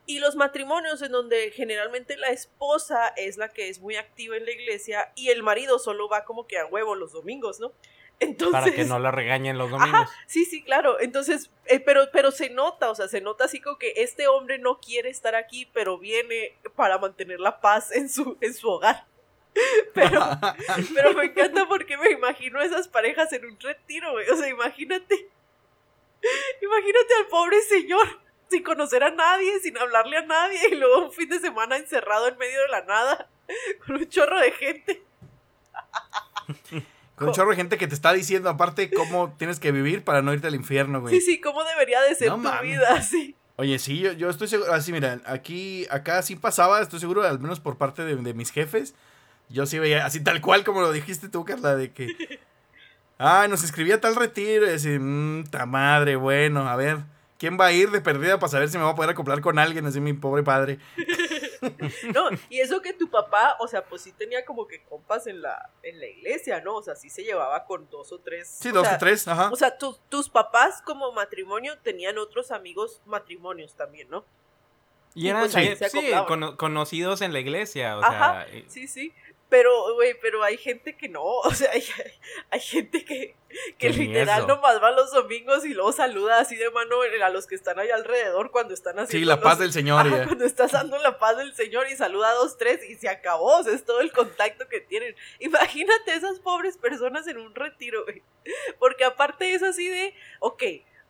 Y los matrimonios en donde generalmente la esposa es la que es muy activa en la iglesia y el marido solo va como que a huevo los domingos, ¿no? Entonces, Para que no la regañen los domingos. Sí, sí, claro. Entonces, eh, pero, pero se nota, o sea, se nota así como que este hombre no quiere estar aquí, pero viene para mantener la paz en su, en su hogar. Pero, pero me encanta porque me imagino a esas parejas en un retiro, güey. O sea, imagínate. Imagínate al pobre señor sin conocer a nadie, sin hablarle a nadie, y luego un fin de semana encerrado en medio de la nada, con un chorro de gente. Con un chorro de gente que te está diciendo aparte cómo tienes que vivir para no irte al infierno, güey. Sí, sí, ¿cómo debería de ser No tu vida? Sí. Oye, sí, yo, yo estoy seguro, así mira, aquí, acá sí pasaba, estoy seguro, al menos por parte de, de mis jefes, yo sí veía, así tal cual como lo dijiste tú, Carla, de que, ay, nos inscribía a tal retiro, y así, mmm, ta madre, bueno, a ver, ¿quién va a ir de perdida para saber si me va a poder acoplar con alguien, así mi pobre padre? No, y eso que tu papá, o sea, pues sí tenía como que compas en la, en la iglesia, ¿no? O sea, sí se llevaba con dos o tres. Sí, o dos sea, o tres, ajá. O sea, tus- tus papás como matrimonio tenían otros amigos matrimonios también, ¿no? Y Y eran pues sí, cono- conocidos en la iglesia, o Ajá, sea, eh, sí, sí. Pero, güey, pero hay gente que no, o sea, hay, hay gente que, que literal nomás va los domingos y luego saluda así de mano a los que están ahí alrededor cuando están haciendo Sí, la los- paz del Señor. Cuando estás dando la paz del Señor y saluda a dos, tres y se acabó, o sea, es todo el contacto que tienen. Imagínate esas pobres personas en un retiro, güey. Porque aparte es así de, ok,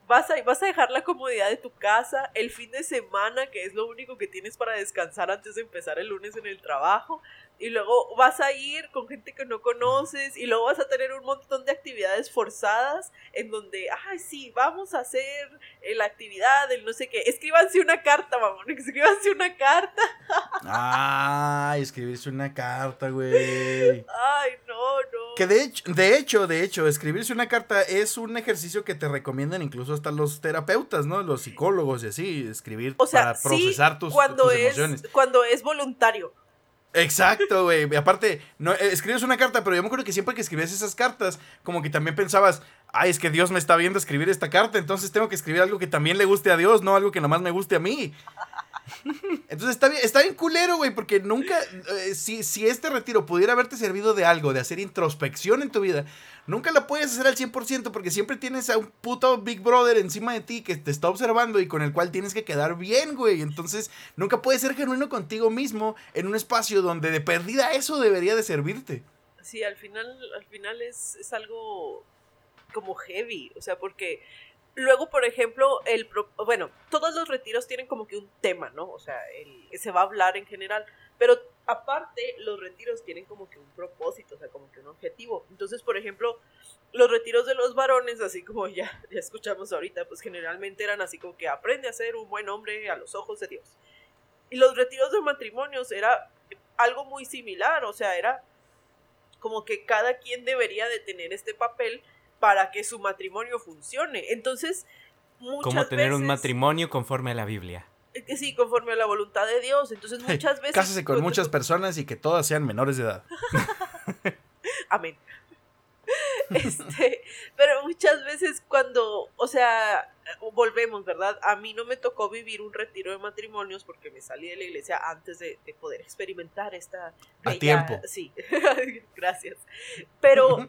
vas a, vas a dejar la comodidad de tu casa, el fin de semana, que es lo único que tienes para descansar antes de empezar el lunes en el trabajo, y luego vas a ir con gente que no conoces, y luego vas a tener un montón de actividades forzadas en donde, ay, sí, vamos a hacer eh, la actividad, el no sé qué, escríbanse una carta, mamón, escríbanse una carta. Ay, escribirse una carta, güey. Ay, no, no. Que de hecho, de hecho, de hecho, escribirse una carta es un ejercicio que te recomiendan incluso hasta los terapeutas, ¿no? Los psicólogos y así, escribir O sea, para sí, procesar tus, cuando tus es emociones. cuando es voluntario. Exacto, güey. Aparte, no, eh, escribes una carta, pero yo me acuerdo que siempre que escribías esas cartas, como que también pensabas, ay, es que Dios me está viendo escribir esta carta, entonces tengo que escribir algo que también le guste a Dios, no algo que nomás me guste a mí. Entonces está bien, está bien culero, güey, porque nunca, eh, si, si este retiro pudiera haberte servido de algo, de hacer introspección en tu vida, nunca la puedes hacer al 100% porque siempre tienes a un puto Big Brother encima de ti que te está observando y con el cual tienes que quedar bien, güey. Entonces nunca puedes ser genuino contigo mismo en un espacio donde de perdida eso debería de servirte. Sí, al final, al final es, es algo como heavy, o sea, porque luego, por ejemplo, el bueno, todos los retiros tienen como que un tema, ¿no? O sea, el- se va a hablar en general, pero aparte los retiros tienen como que un propósito, o sea, como que un objetivo. Entonces, por ejemplo, los retiros de los varones, así como ya, ya escuchamos ahorita, pues generalmente eran así como que aprende a ser un buen hombre a los ojos de Dios. Y los retiros de matrimonios era algo muy similar, o sea, era como que cada quien debería de tener este papel para que su matrimonio funcione. Entonces, muchas como tener un matrimonio conforme a la Biblia. eh, que Sí, conforme a la voluntad de Dios. Entonces, muchas veces... Cásese con muchas personas y que todas sean menores de edad. Amén. Este, pero muchas veces cuando, o sea, volvemos, ¿verdad? A mí no me tocó vivir un retiro de matrimonios porque me salí de la iglesia antes de, de poder experimentar esta... A tiempo. Sí, gracias. Pero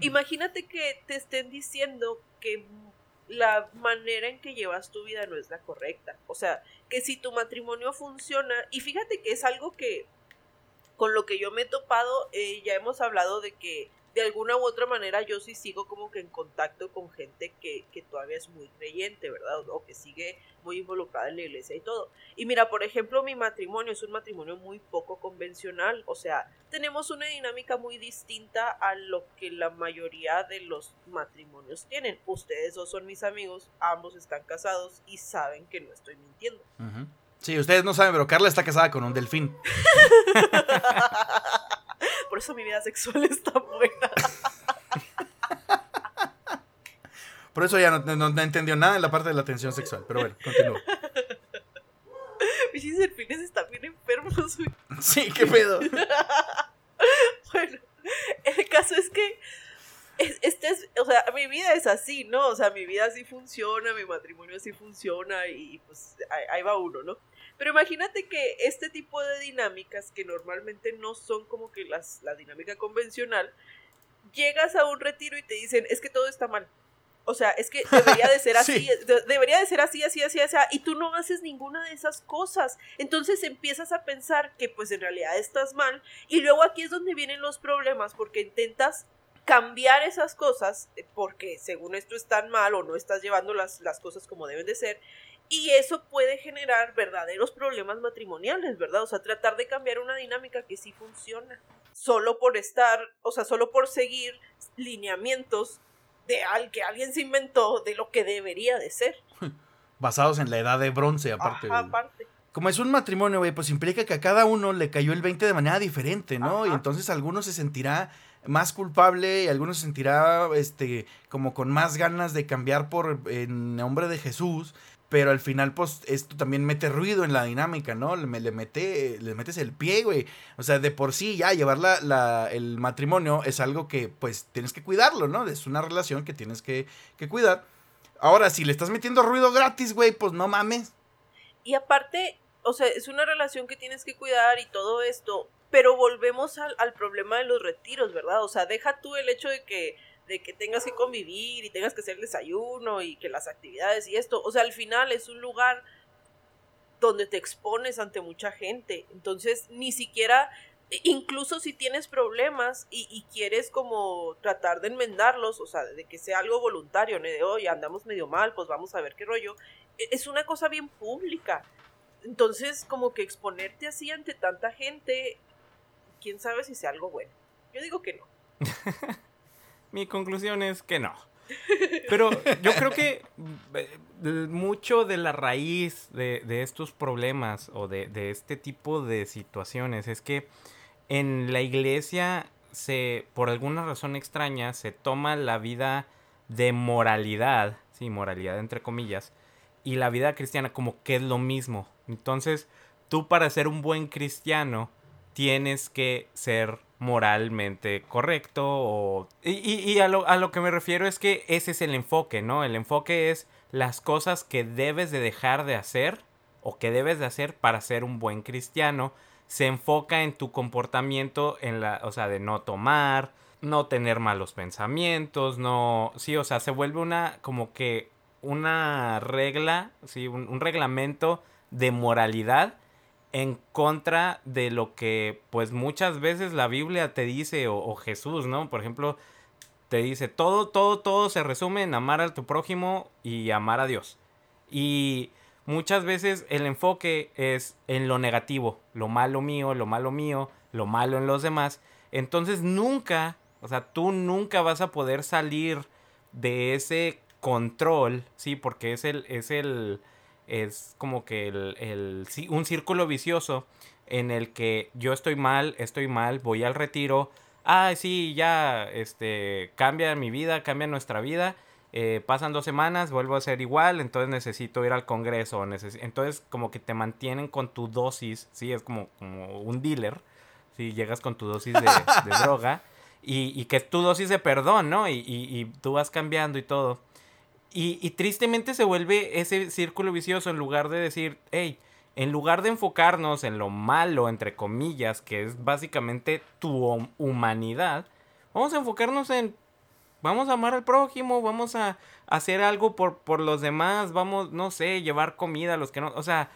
imagínate que te estén diciendo que la manera en que llevas tu vida no es la correcta. O sea, que si tu matrimonio funciona, y fíjate que es algo que con lo que yo me he topado, eh, ya hemos hablado de que de alguna u otra manera yo sí sigo como que en contacto con gente que, que todavía es muy creyente, ¿verdad? O que sigue muy involucrada en la iglesia y todo. Y mira, por ejemplo, mi matrimonio es un matrimonio muy poco convencional, o sea, tenemos una dinámica muy distinta a lo que la mayoría de los matrimonios tienen. Ustedes dos son mis amigos, ambos están casados y saben que no estoy mintiendo. Ujú. Sí, ustedes no saben, pero Carla está casada con un delfín. Por eso mi vida sexual está buena. Por eso ya no, no- no entendió nada en la parte de la tensión sexual. Pero bueno, continúo. Mis delfines están bien enfermos, güey. Sí, qué pedo. Bueno, el caso es que es- este es, o sea, mi vida es así, ¿no? O sea, mi vida así funciona, mi matrimonio así funciona y pues ahí va uno, ¿no? Pero imagínate que este tipo de dinámicas que normalmente no son como que las, la dinámica convencional, llegas a un retiro y te dicen, es que todo está mal. O sea, es que debería de ser así, Sí. de- debería de ser así, así, así, así, y tú no haces ninguna de esas cosas. Entonces empiezas a pensar que pues en realidad estás mal y luego aquí es donde vienen los problemas porque intentas cambiar esas cosas eh, porque según esto están mal o no estás llevando las, las cosas como deben de ser y eso puede generar verdaderos problemas matrimoniales, ¿verdad? O sea, tratar de cambiar una dinámica que sí funciona solo por estar, o sea, solo por seguir lineamientos de al que alguien se inventó de lo que debería de ser. Basados en la edad de bronce, aparte. Ajá, aparte. Como es un matrimonio, güey, pues implica que a cada uno le cayó el 20 de manera diferente, ¿no? Y entonces alguno se sentirá más culpable y alguno se sentirá, este, como con más ganas de cambiar por, en nombre de Jesús. Pero al final, pues, esto también mete ruido en la dinámica, ¿no? Le, le mete, le metes el pie, güey. O sea, de por sí ya llevar la, la- el matrimonio es algo que, pues, tienes que cuidarlo, ¿no? Es una relación que tienes que, que cuidar. Ahora, si le estás metiendo ruido gratis, güey, pues no mames. Y aparte, o sea, es una relación que tienes que cuidar y todo esto, pero volvemos al, al problema de los retiros, ¿verdad? O sea, deja tú el hecho de que, de que tengas que convivir y tengas que hacer desayuno y que las actividades y esto. O sea, al final es un lugar donde te expones ante mucha gente. Entonces, ni siquiera, incluso si tienes problemas y, quieres como tratar de enmendarlos, o sea, de que sea algo voluntario, ¿no? de oye, andamos medio mal, pues vamos a ver qué rollo. E- Es una cosa bien pública. Entonces, como que exponerte así ante tanta gente, quién sabe si sea algo bueno. Yo digo que no. Mi conclusión es que no. Pero yo creo que eh, mucho de la raíz de, de estos problemas o de, de este tipo de situaciones es que en la iglesia se, por alguna razón extraña, se toma la vida de moralidad, sí, moralidad entre comillas, y la vida cristiana como que es lo mismo. Entonces, tú para ser un buen cristiano tienes que ser moralmente correcto o... Y, y- y a, lo, a lo que me refiero es que ese es el enfoque, ¿no? El enfoque es las cosas que debes de dejar de hacer o que debes de hacer para ser un buen cristiano. Se enfoca en tu comportamiento, en la, o sea, de no tomar, no tener malos pensamientos, no... Sí, o sea, se vuelve una como que una regla, sí, un, un reglamento de moralidad en contra de lo que pues muchas veces la Biblia te dice o, o Jesús, ¿no? Por ejemplo, te dice todo, todo, todo se resume en amar a tu prójimo y amar a Dios. Y muchas veces el enfoque es en lo negativo, lo malo mío, lo malo mío, lo malo en los demás. Entonces nunca, o sea, tú nunca vas a poder salir de ese control, ¿sí? Porque es el, es el, es como que el, el- un círculo vicioso en el que yo estoy mal, estoy mal, voy al retiro, ah, sí, ya, este, cambia mi vida, cambia nuestra vida, eh, pasan dos semanas, vuelvo a ser igual, entonces necesito ir al congreso, entonces como que te mantienen con tu dosis, sí, es como, como un dealer, si llegas con tu dosis de, de droga, y, y que es tu dosis de perdón, ¿no? Y, y- y tú vas cambiando y todo. Y, y tristemente se vuelve ese círculo vicioso en lugar de decir, hey, en lugar de enfocarnos en lo malo, entre comillas, que es básicamente tu hum- humanidad, vamos a enfocarnos en, vamos a amar al prójimo, vamos a hacer algo por, por los demás, vamos, no sé, llevar comida a los que no, o sea,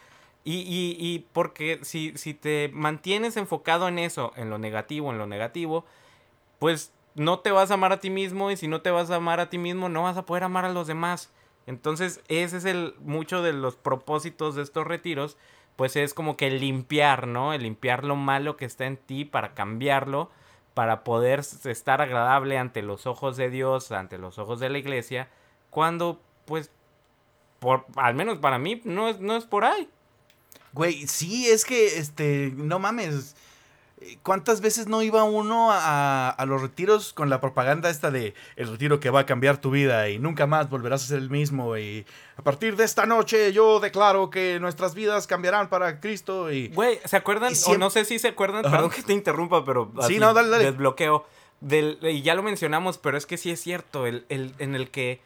Y, y, y porque si, si te mantienes enfocado en eso, en lo negativo, en lo negativo, pues no te vas a amar a ti mismo y si no te vas a amar a ti mismo no vas a poder amar a los demás. Entonces ese es el mucho de los propósitos de estos retiros, pues es como que limpiar, ¿no? El limpiar lo malo que está en ti para cambiarlo, para poder estar agradable ante los ojos de Dios, ante los ojos de la iglesia, cuando pues por al menos para mí no es no es por ahí. Güey, sí, es que, este, no mames. ¿Cuántas veces no iba uno a, a, los retiros con la propaganda esta de el retiro que va a cambiar tu vida y nunca más volverás a ser el mismo? Y a partir de esta noche yo declaro que nuestras vidas cambiarán para Cristo y... Güey, ¿se acuerdan? O no sé si se acuerdan, Ajá. perdón que te interrumpa, pero... Sí, no, dale, dale. Desbloqueo. Del, y ya lo mencionamos, pero es que sí es cierto, el, el, en el que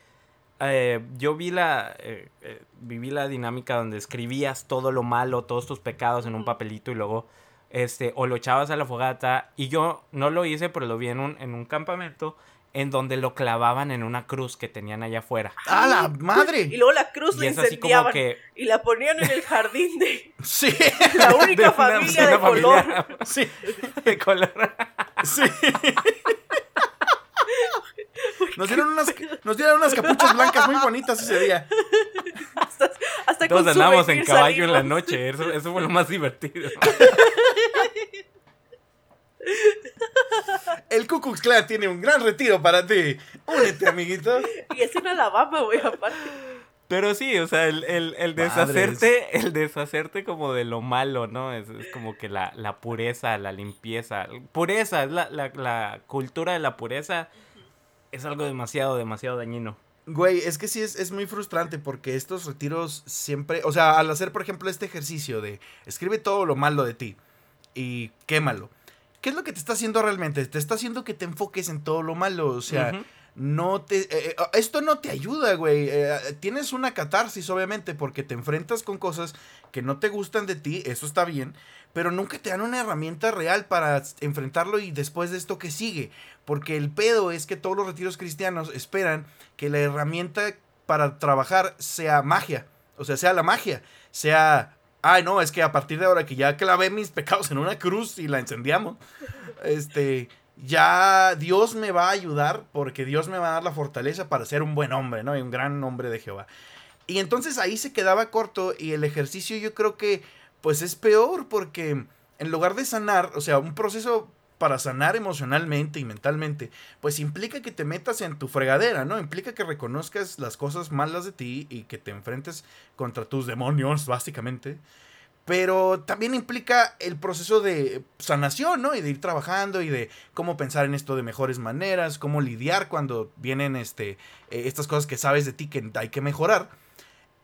eh, yo vi la, eh, eh, viví la dinámica donde escribías todo lo malo, todos tus pecados en un papelito y luego, este, o lo echabas a la fogata. Y yo no lo hice, pero lo vi en un, en un campamento en donde lo clavaban en una cruz que tenían allá afuera. ¡Ah, la madre! Y luego la cruz la incendiaban que... y la ponían en el jardín de... Sí. La única de familia de, color. Familia, sí. De color. Sí. Nos dieron unas, nos dieron unas capuchas blancas muy bonitas ese día. Hasta, hasta Todos andamos en caballo en la noche. Eso, eso fue lo más divertido. El Ku Klux Klan tiene un gran retiro para ti. Únete, amiguito. Y es en Alabama, güey, aparte. Pero sí, o sea, el, el, el deshacerte, el deshacerte como de lo malo, ¿no? Es, es como que la, la, pureza, la limpieza. Pureza, es la, la, la cultura de la pureza es algo demasiado, demasiado dañino. Güey, es que sí es, es, muy frustrante porque estos retiros siempre, o sea, al hacer, por ejemplo, este ejercicio de escribe todo lo malo de ti y quémalo. ¿Qué es lo que te está haciendo realmente? Te está haciendo que te enfoques en todo lo malo, o sea, uh -huh. no te... Eh, eh, esto no te ayuda, güey. Eh, tienes una catarsis, obviamente, porque te enfrentas con cosas que no te gustan de ti, eso está bien, pero nunca te dan una herramienta real para enfrentarlo y después de esto que sigue. Porque el pedo es que todos los retiros cristianos esperan que la herramienta para trabajar sea magia. O sea, sea la magia. Sea, ay, no, es que a partir de ahora que ya clavé mis pecados en una cruz y la incendiamos, este, ya Dios me va a ayudar porque Dios me va a dar la fortaleza para ser un buen hombre, ¿no? Y un gran hombre de Jehová. Y entonces ahí se quedaba corto y el ejercicio yo creo que pues es peor porque en lugar de sanar, o sea, un proceso para sanar emocionalmente y mentalmente, pues implica que te metas en tu fregadera, ¿no? Implica que reconozcas las cosas malas de ti y que te enfrentes contra tus demonios, básicamente. Pero también implica el proceso de sanación, ¿no? Y de ir trabajando y de cómo pensar en esto de mejores maneras, cómo lidiar cuando vienen este, eh, estas cosas que sabes de ti que hay que mejorar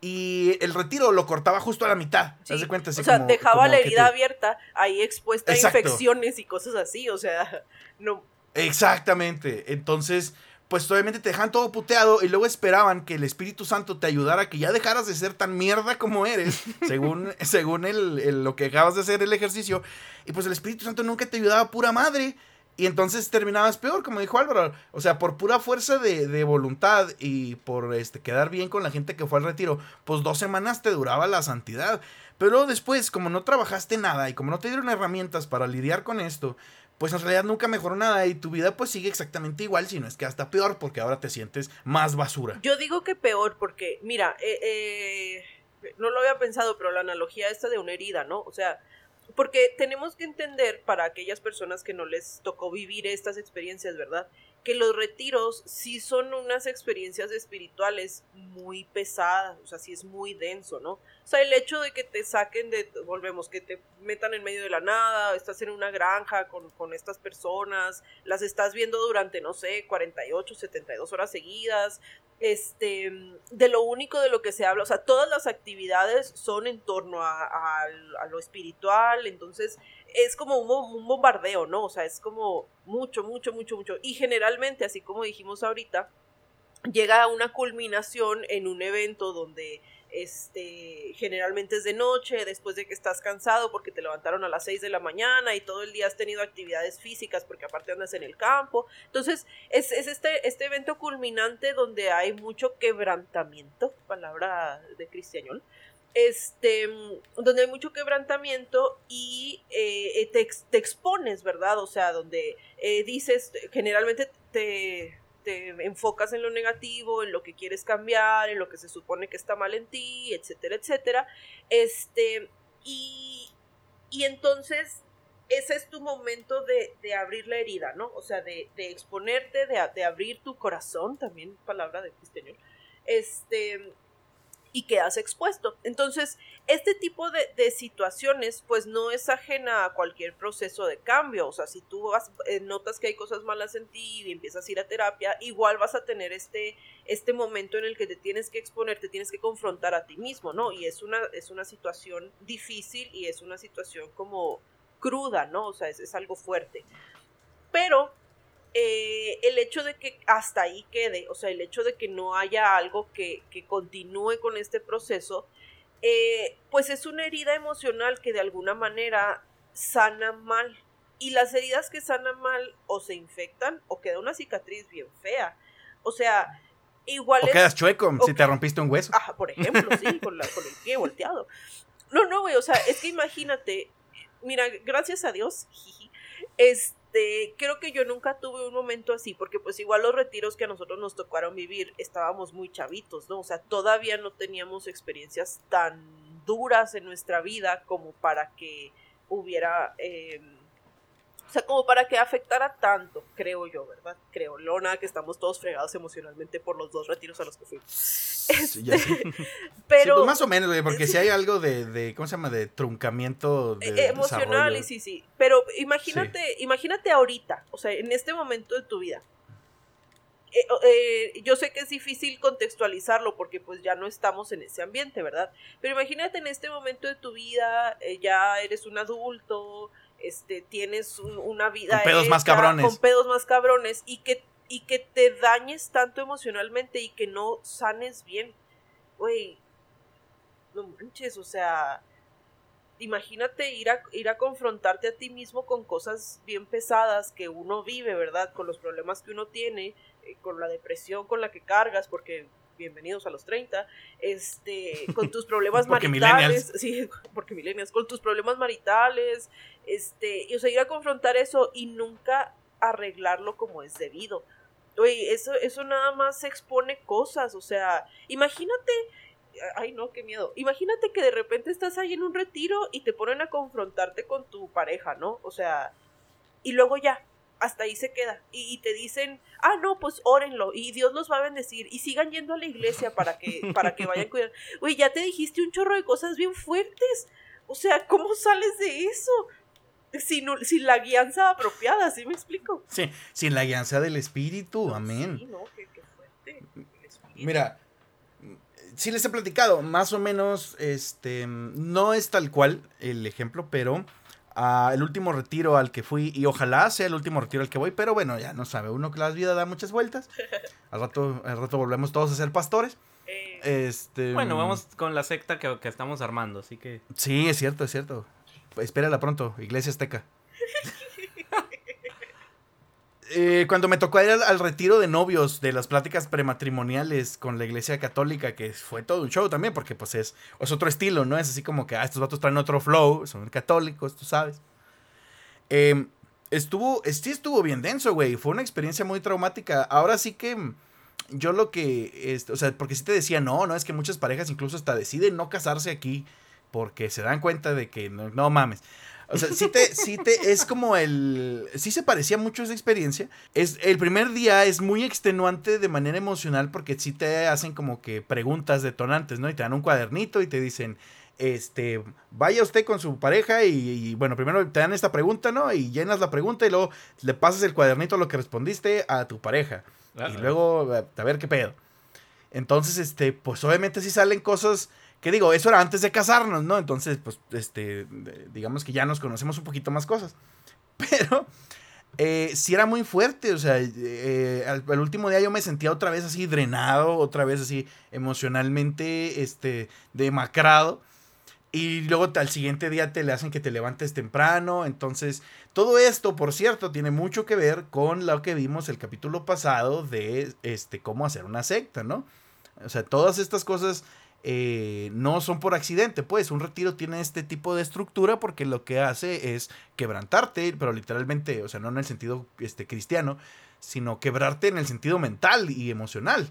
y el retiro lo cortaba justo a la mitad. Sí. ¿Te cuenta? Así o sea, como, dejaba como la herida te... abierta, ahí expuesta Exacto. a infecciones y cosas así, o sea, no. Exactamente. Entonces, pues obviamente te dejan todo puteado y luego esperaban que el Espíritu Santo te ayudara a que ya dejaras de ser tan mierda como eres, según, según el, el, lo que acabas de hacer el ejercicio. Y pues el Espíritu Santo nunca te ayudaba pura madre. Y entonces terminabas peor, como dijo Álvaro. O sea, por pura fuerza de, de, voluntad y por este, quedar bien con la gente que fue al retiro, pues dos semanas te duraba la santidad. Pero después, como no trabajaste nada y como no te dieron herramientas para lidiar con esto, pues en realidad nunca mejoró nada y tu vida pues sigue exactamente igual, si no es que hasta peor, porque ahora te sientes más basura. Yo digo que peor, porque, mira, eh, eh, no lo había pensado, pero la analogía esta de una herida, ¿no? O sea, porque tenemos que entender para aquellas personas que no les tocó vivir estas experiencias, ¿verdad? Que los retiros sí son unas experiencias espirituales muy pesadas, o sea, sí es muy denso, ¿no? O sea, el hecho de que te saquen de, volvemos, que te metan en medio de la nada, estás en una granja con, con estas personas, las estás viendo durante, no sé, 48, 72 horas seguidas, este, de lo único de lo que se habla, o sea, todas las actividades son en torno a, a, a lo espiritual, entonces es como un, bombardeo, ¿no? O sea, es como mucho, mucho, mucho, mucho. Y generalmente, así como dijimos ahorita, llega a una culminación en un evento donde este, generalmente es de noche, después de que estás cansado porque te levantaron a las 6 de la mañana y todo el día has tenido actividades físicas porque aparte andas en el campo. Entonces, es, es este, este evento culminante donde hay mucho quebrantamiento, palabra de cristianol, este, donde hay mucho quebrantamiento y eh, te, expones, ¿verdad? O sea, donde eh, dices, generalmente te, te, enfocas en lo negativo, en lo que quieres cambiar, en lo que se supone que está mal en ti, etcétera, etcétera. Este, y, y entonces ese es tu momento de, de, abrir la herida, ¿no? O sea, de, de exponerte, de, de, abrir tu corazón, también palabra de cristiano, este, y quedas expuesto. Entonces, este tipo de, situaciones, pues no es ajena a cualquier proceso de cambio. O sea, si tú eh, notas que hay cosas malas en ti y empiezas a ir a terapia, igual vas a tener este, este momento en el que te tienes que exponer, te tienes que confrontar a ti mismo, ¿no? Y es una, es una situación difícil y es una situación como cruda, ¿no? O sea, es, es algo fuerte. Pero eh, el hecho de que hasta ahí quede, o sea, el hecho de que no haya algo que, continúe con este proceso, eh, pues es una herida emocional que de alguna manera sana mal. Y las heridas que sanan mal o se infectan o queda una cicatriz bien fea. O sea, igual... O quedas chueco si te rompiste un hueso. Ajá, por ejemplo, sí, con, con el pie volteado. No, no, güey, o sea, es que imagínate, mira, gracias a Dios, este creo que yo nunca tuve un momento así, porque pues igual los retiros que a nosotros nos tocaron vivir estábamos muy chavitos, ¿no? O sea, todavía no teníamos experiencias tan duras en nuestra vida como para que hubiera eh, o sea, como para que afectara tanto, creo yo, ¿verdad? Creo, Lona, que estamos todos fregados emocionalmente por los dos retiros a los que fuimos. Sí, ya este, Pero... Pues, más o menos, porque si hay algo de, ¿cómo se llama? De truncamiento de e, Emocional, y sí, sí. Pero imagínate, imagínate ahorita, o sea, en este momento de tu vida. Eh, eh, yo sé que es difícil contextualizarlo porque pues ya no estamos en ese ambiente, ¿verdad? Pero imagínate en este momento de tu vida, eh, ya eres un adulto, este, tienes una vida con pedos más cabrones. Con pedos más cabrones y que, y que te dañes tanto emocionalmente y que no sanes bien. Güey, no manches, o sea, imagínate ir a, ir a confrontarte a ti mismo con cosas bien pesadas que uno vive, ¿verdad? Con los problemas que uno tiene, eh, con la depresión con la que cargas, porque bienvenidos a los 30, este, con tus problemas maritales, sí, porque millennials, con tus problemas maritales, este, y o sea, ir a confrontar eso y nunca arreglarlo como es debido. Oye, eso, eso nada más expone cosas, o sea, imagínate, ay no, qué miedo, imagínate que de repente estás ahí en un retiro y te ponen a confrontarte con tu pareja, ¿no? O sea, y luego ya, hasta ahí se queda. Y, te dicen, ah, no, pues órenlo y Dios los va a bendecir y sigan yendo a la iglesia para que, para que vayan cuidando. Uy, ya te dijiste un chorro de cosas bien fuertes. O sea, ¿cómo sales de eso? Sin, sin la guianza apropiada, ¿sí me explico? Sí, sin la guianza del Espíritu, amén. Sí, no, qué, fuerte. Mira, sí les he platicado, más o menos, este, no es tal cual el ejemplo, pero el último retiro al que fui, y ojalá sea el último retiro al que voy, pero bueno, ya no sabe uno que la vida da muchas vueltas. Al rato, al rato volvemos todos a ser pastores. Eh, este, bueno, vamos con la secta que, que, estamos armando, así que... Sí, es cierto, es cierto. Espérala pronto, Iglesia Azteca. Eh, cuando me tocó ir al, retiro de novios de las pláticas prematrimoniales con la iglesia católica, que fue todo un show también, porque pues es, es otro estilo, ¿no? Es así como que ah, estos vatos traen otro flow, son católicos, tú sabes. Em, estuvo, sí estuvo bien denso, güey. Fue una experiencia muy traumática. Ahora sí que yo lo que, o sea, porque sí te decía, no, no, es que muchas parejas incluso hasta deciden no casarse aquí porque se dan cuenta de que no, no mames. O sea, sí te, sí te, es como el, sí se parecía mucho esa experiencia. Es, el primer día es muy extenuante de manera emocional porque sí te hacen como que preguntas detonantes, ¿no? Y te dan un cuadernito y te dicen, este, vaya usted con su pareja y, bueno, primero te dan esta pregunta, ¿no? Y llenas la pregunta y luego le pasas el cuadernito a lo que respondiste a tu pareja. Y luego, a ver qué pedo. Entonces, este, pues obviamente sí salen cosas que digo, eso era antes de casarnos, ¿no? Entonces, pues, este, digamos que ya nos conocemos un poquito más cosas. Pero eh, sí era muy fuerte, o sea, eh, al, último día yo me sentía otra vez así drenado, otra vez así emocionalmente, este, demacrado. Y luego al siguiente día te le hacen que te levantes temprano. Entonces, todo esto, por cierto, tiene mucho que ver con lo que vimos el capítulo pasado de este, cómo hacer una secta, ¿no? O sea, todas estas cosas eh, no son por accidente, pues un retiro tiene este tipo de estructura porque lo que hace es quebrantarte, pero literalmente, o sea, no en el sentido este, cristiano, sino quebrarte en el sentido mental y emocional.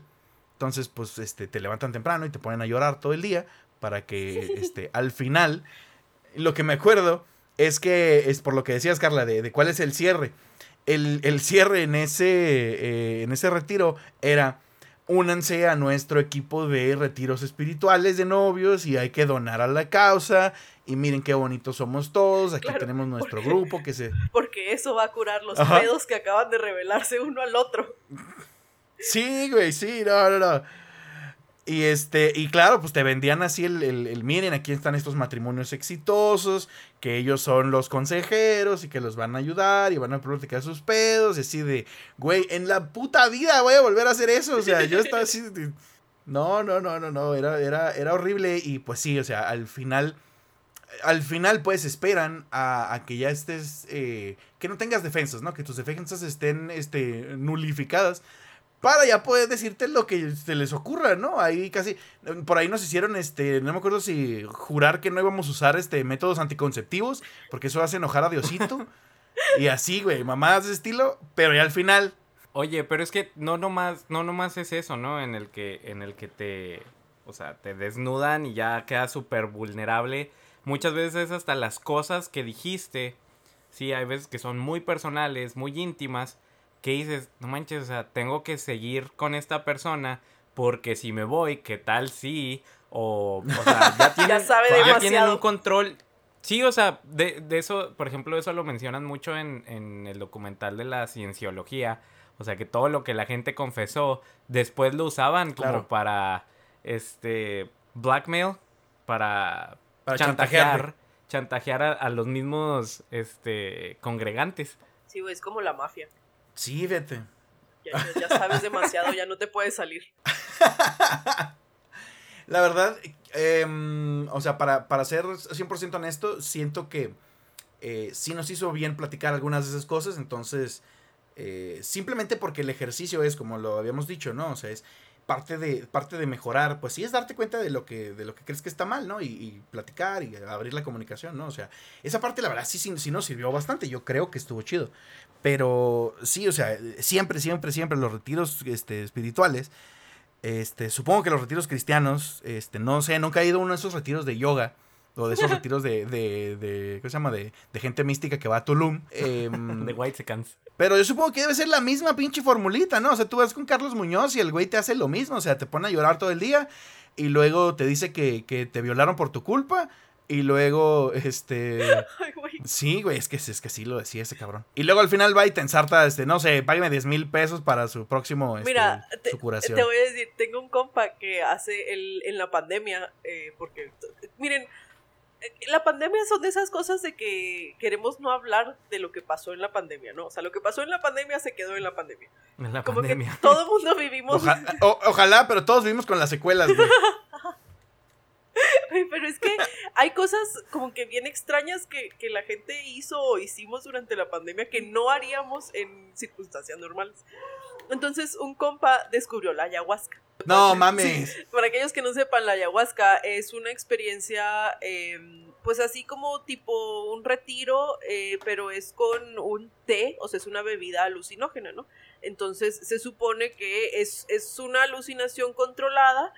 Entonces, pues, este, te levantan temprano y te ponen a llorar todo el día para que, este, al final, lo que me acuerdo es que, es por lo que decías, Carla, de, de cuál es el cierre. El, el cierre en ese, eh, en ese retiro era, únanse a nuestro equipo de retiros espirituales de novios y hay que donar a la causa. Y miren qué bonitos somos todos. Aquí Claro, tenemos nuestro porque- grupo que se... Porque eso va a curar los Ajá. pedos que acaban de revelarse uno al otro. Sí, güey, sí, no, no, no. Y este, y claro, pues te vendían así el, el, miren, aquí están estos matrimonios exitosos, que ellos son los consejeros y que los van a ayudar y van a platicar sus pedos, y así de, güey, en la puta vida voy a volver a hacer eso, o sea, yo estaba así, no, no, no, no, no, era, era, era horrible y pues sí, o sea, al final, al final pues esperan a, a que ya estés, eh, que no tengas defensas, ¿no? Que tus defensas estén, este, nulificadas para ya poder decirte lo que se les ocurra, ¿no? Ahí casi, por ahí nos hicieron, este, no me acuerdo si jurar que no íbamos a usar, este, métodos anticonceptivos, porque eso hace enojar a Diosito. y así, güey, mamadas de estilo, pero ya al final, Oye, pero es que no nomás, no nomás es eso, ¿no? En el que, en el que te, o sea, te desnudan y ya quedas súper vulnerable. Muchas veces hasta las cosas que dijiste, sí, hay veces que son muy personales, muy íntimas, que dices, no manches, o sea, tengo que seguir con esta persona porque si me voy, ¿qué tal si? O, o sea, ya tienen, sabe ya tienen demasiado. un control. Sí, o sea, de, de eso, por ejemplo, eso lo mencionan mucho en, en el documental de la cienciología. O sea, que todo lo que la gente confesó, después lo usaban como Claro. para, este, blackmail, para, Para chantajear, chantajear a, a los mismos, este, congregantes. Sí, güey, es como la mafia. Sí, vete. Ya, ya- ya sabes demasiado, ya no te puedes salir. La verdad, em, o sea, para, para ser 100% honesto, siento que eh, sí nos hizo bien platicar algunas de esas cosas, entonces, eh, simplemente porque el ejercicio es, como lo habíamos dicho, ¿no? O sea, es parte de, parte de mejorar, pues sí es darte cuenta de lo que, de lo que crees que está mal, ¿no? Y, platicar y abrir la comunicación, ¿no? O sea, esa parte la verdad sí, sí, sí nos sirvió bastante, yo creo que estuvo chido. Pero sí, o sea, siempre, siempre, siempre los retiros este, espirituales este, supongo que los retiros cristianos, este, no sé, nunca he ido a uno de esos retiros de yoga. O de esos retiros de, de, de ¿cómo se llama? De, de gente mística que va a Tulum. em, De White Seconds. pero yo supongo que debe ser la misma pinche formulita, ¿no? O sea, tú vas con Carlos Muñoz y el güey te hace lo mismo. O sea, te pone a llorar todo el día y luego te dice que, que te violaron por tu culpa. Y luego, este... Ay, güey. Sí, güey, es que, es que sí lo decía ese cabrón. Y luego al final va y te ensarta, este, no sé, págame 10 mil pesos para su próximo, este, Mira, te, curación. te voy a decir, tengo un compa que hace el, en la pandemia, eh, porque, miren, la pandemia son de esas cosas de que queremos no hablar de lo que pasó en la pandemia, ¿no? O sea, lo que pasó en la pandemia se quedó en la pandemia. En la Como pandemia. que todo el mundo vivimos, Oja- o- ojalá, pero todos vivimos con las secuelas, güey. Pero es que hay cosas como que bien extrañas que, que la gente hizo o hicimos durante la pandemia que no haríamos en circunstancias normales. Entonces, un compa descubrió la ayahuasca. No mames. Para aquellos que no sepan, la ayahuasca es una experiencia, eh, pues así como tipo un retiro, eh, pero es con un té, o sea, es una bebida alucinógena, ¿no? Entonces se supone que es, es una alucinación controlada,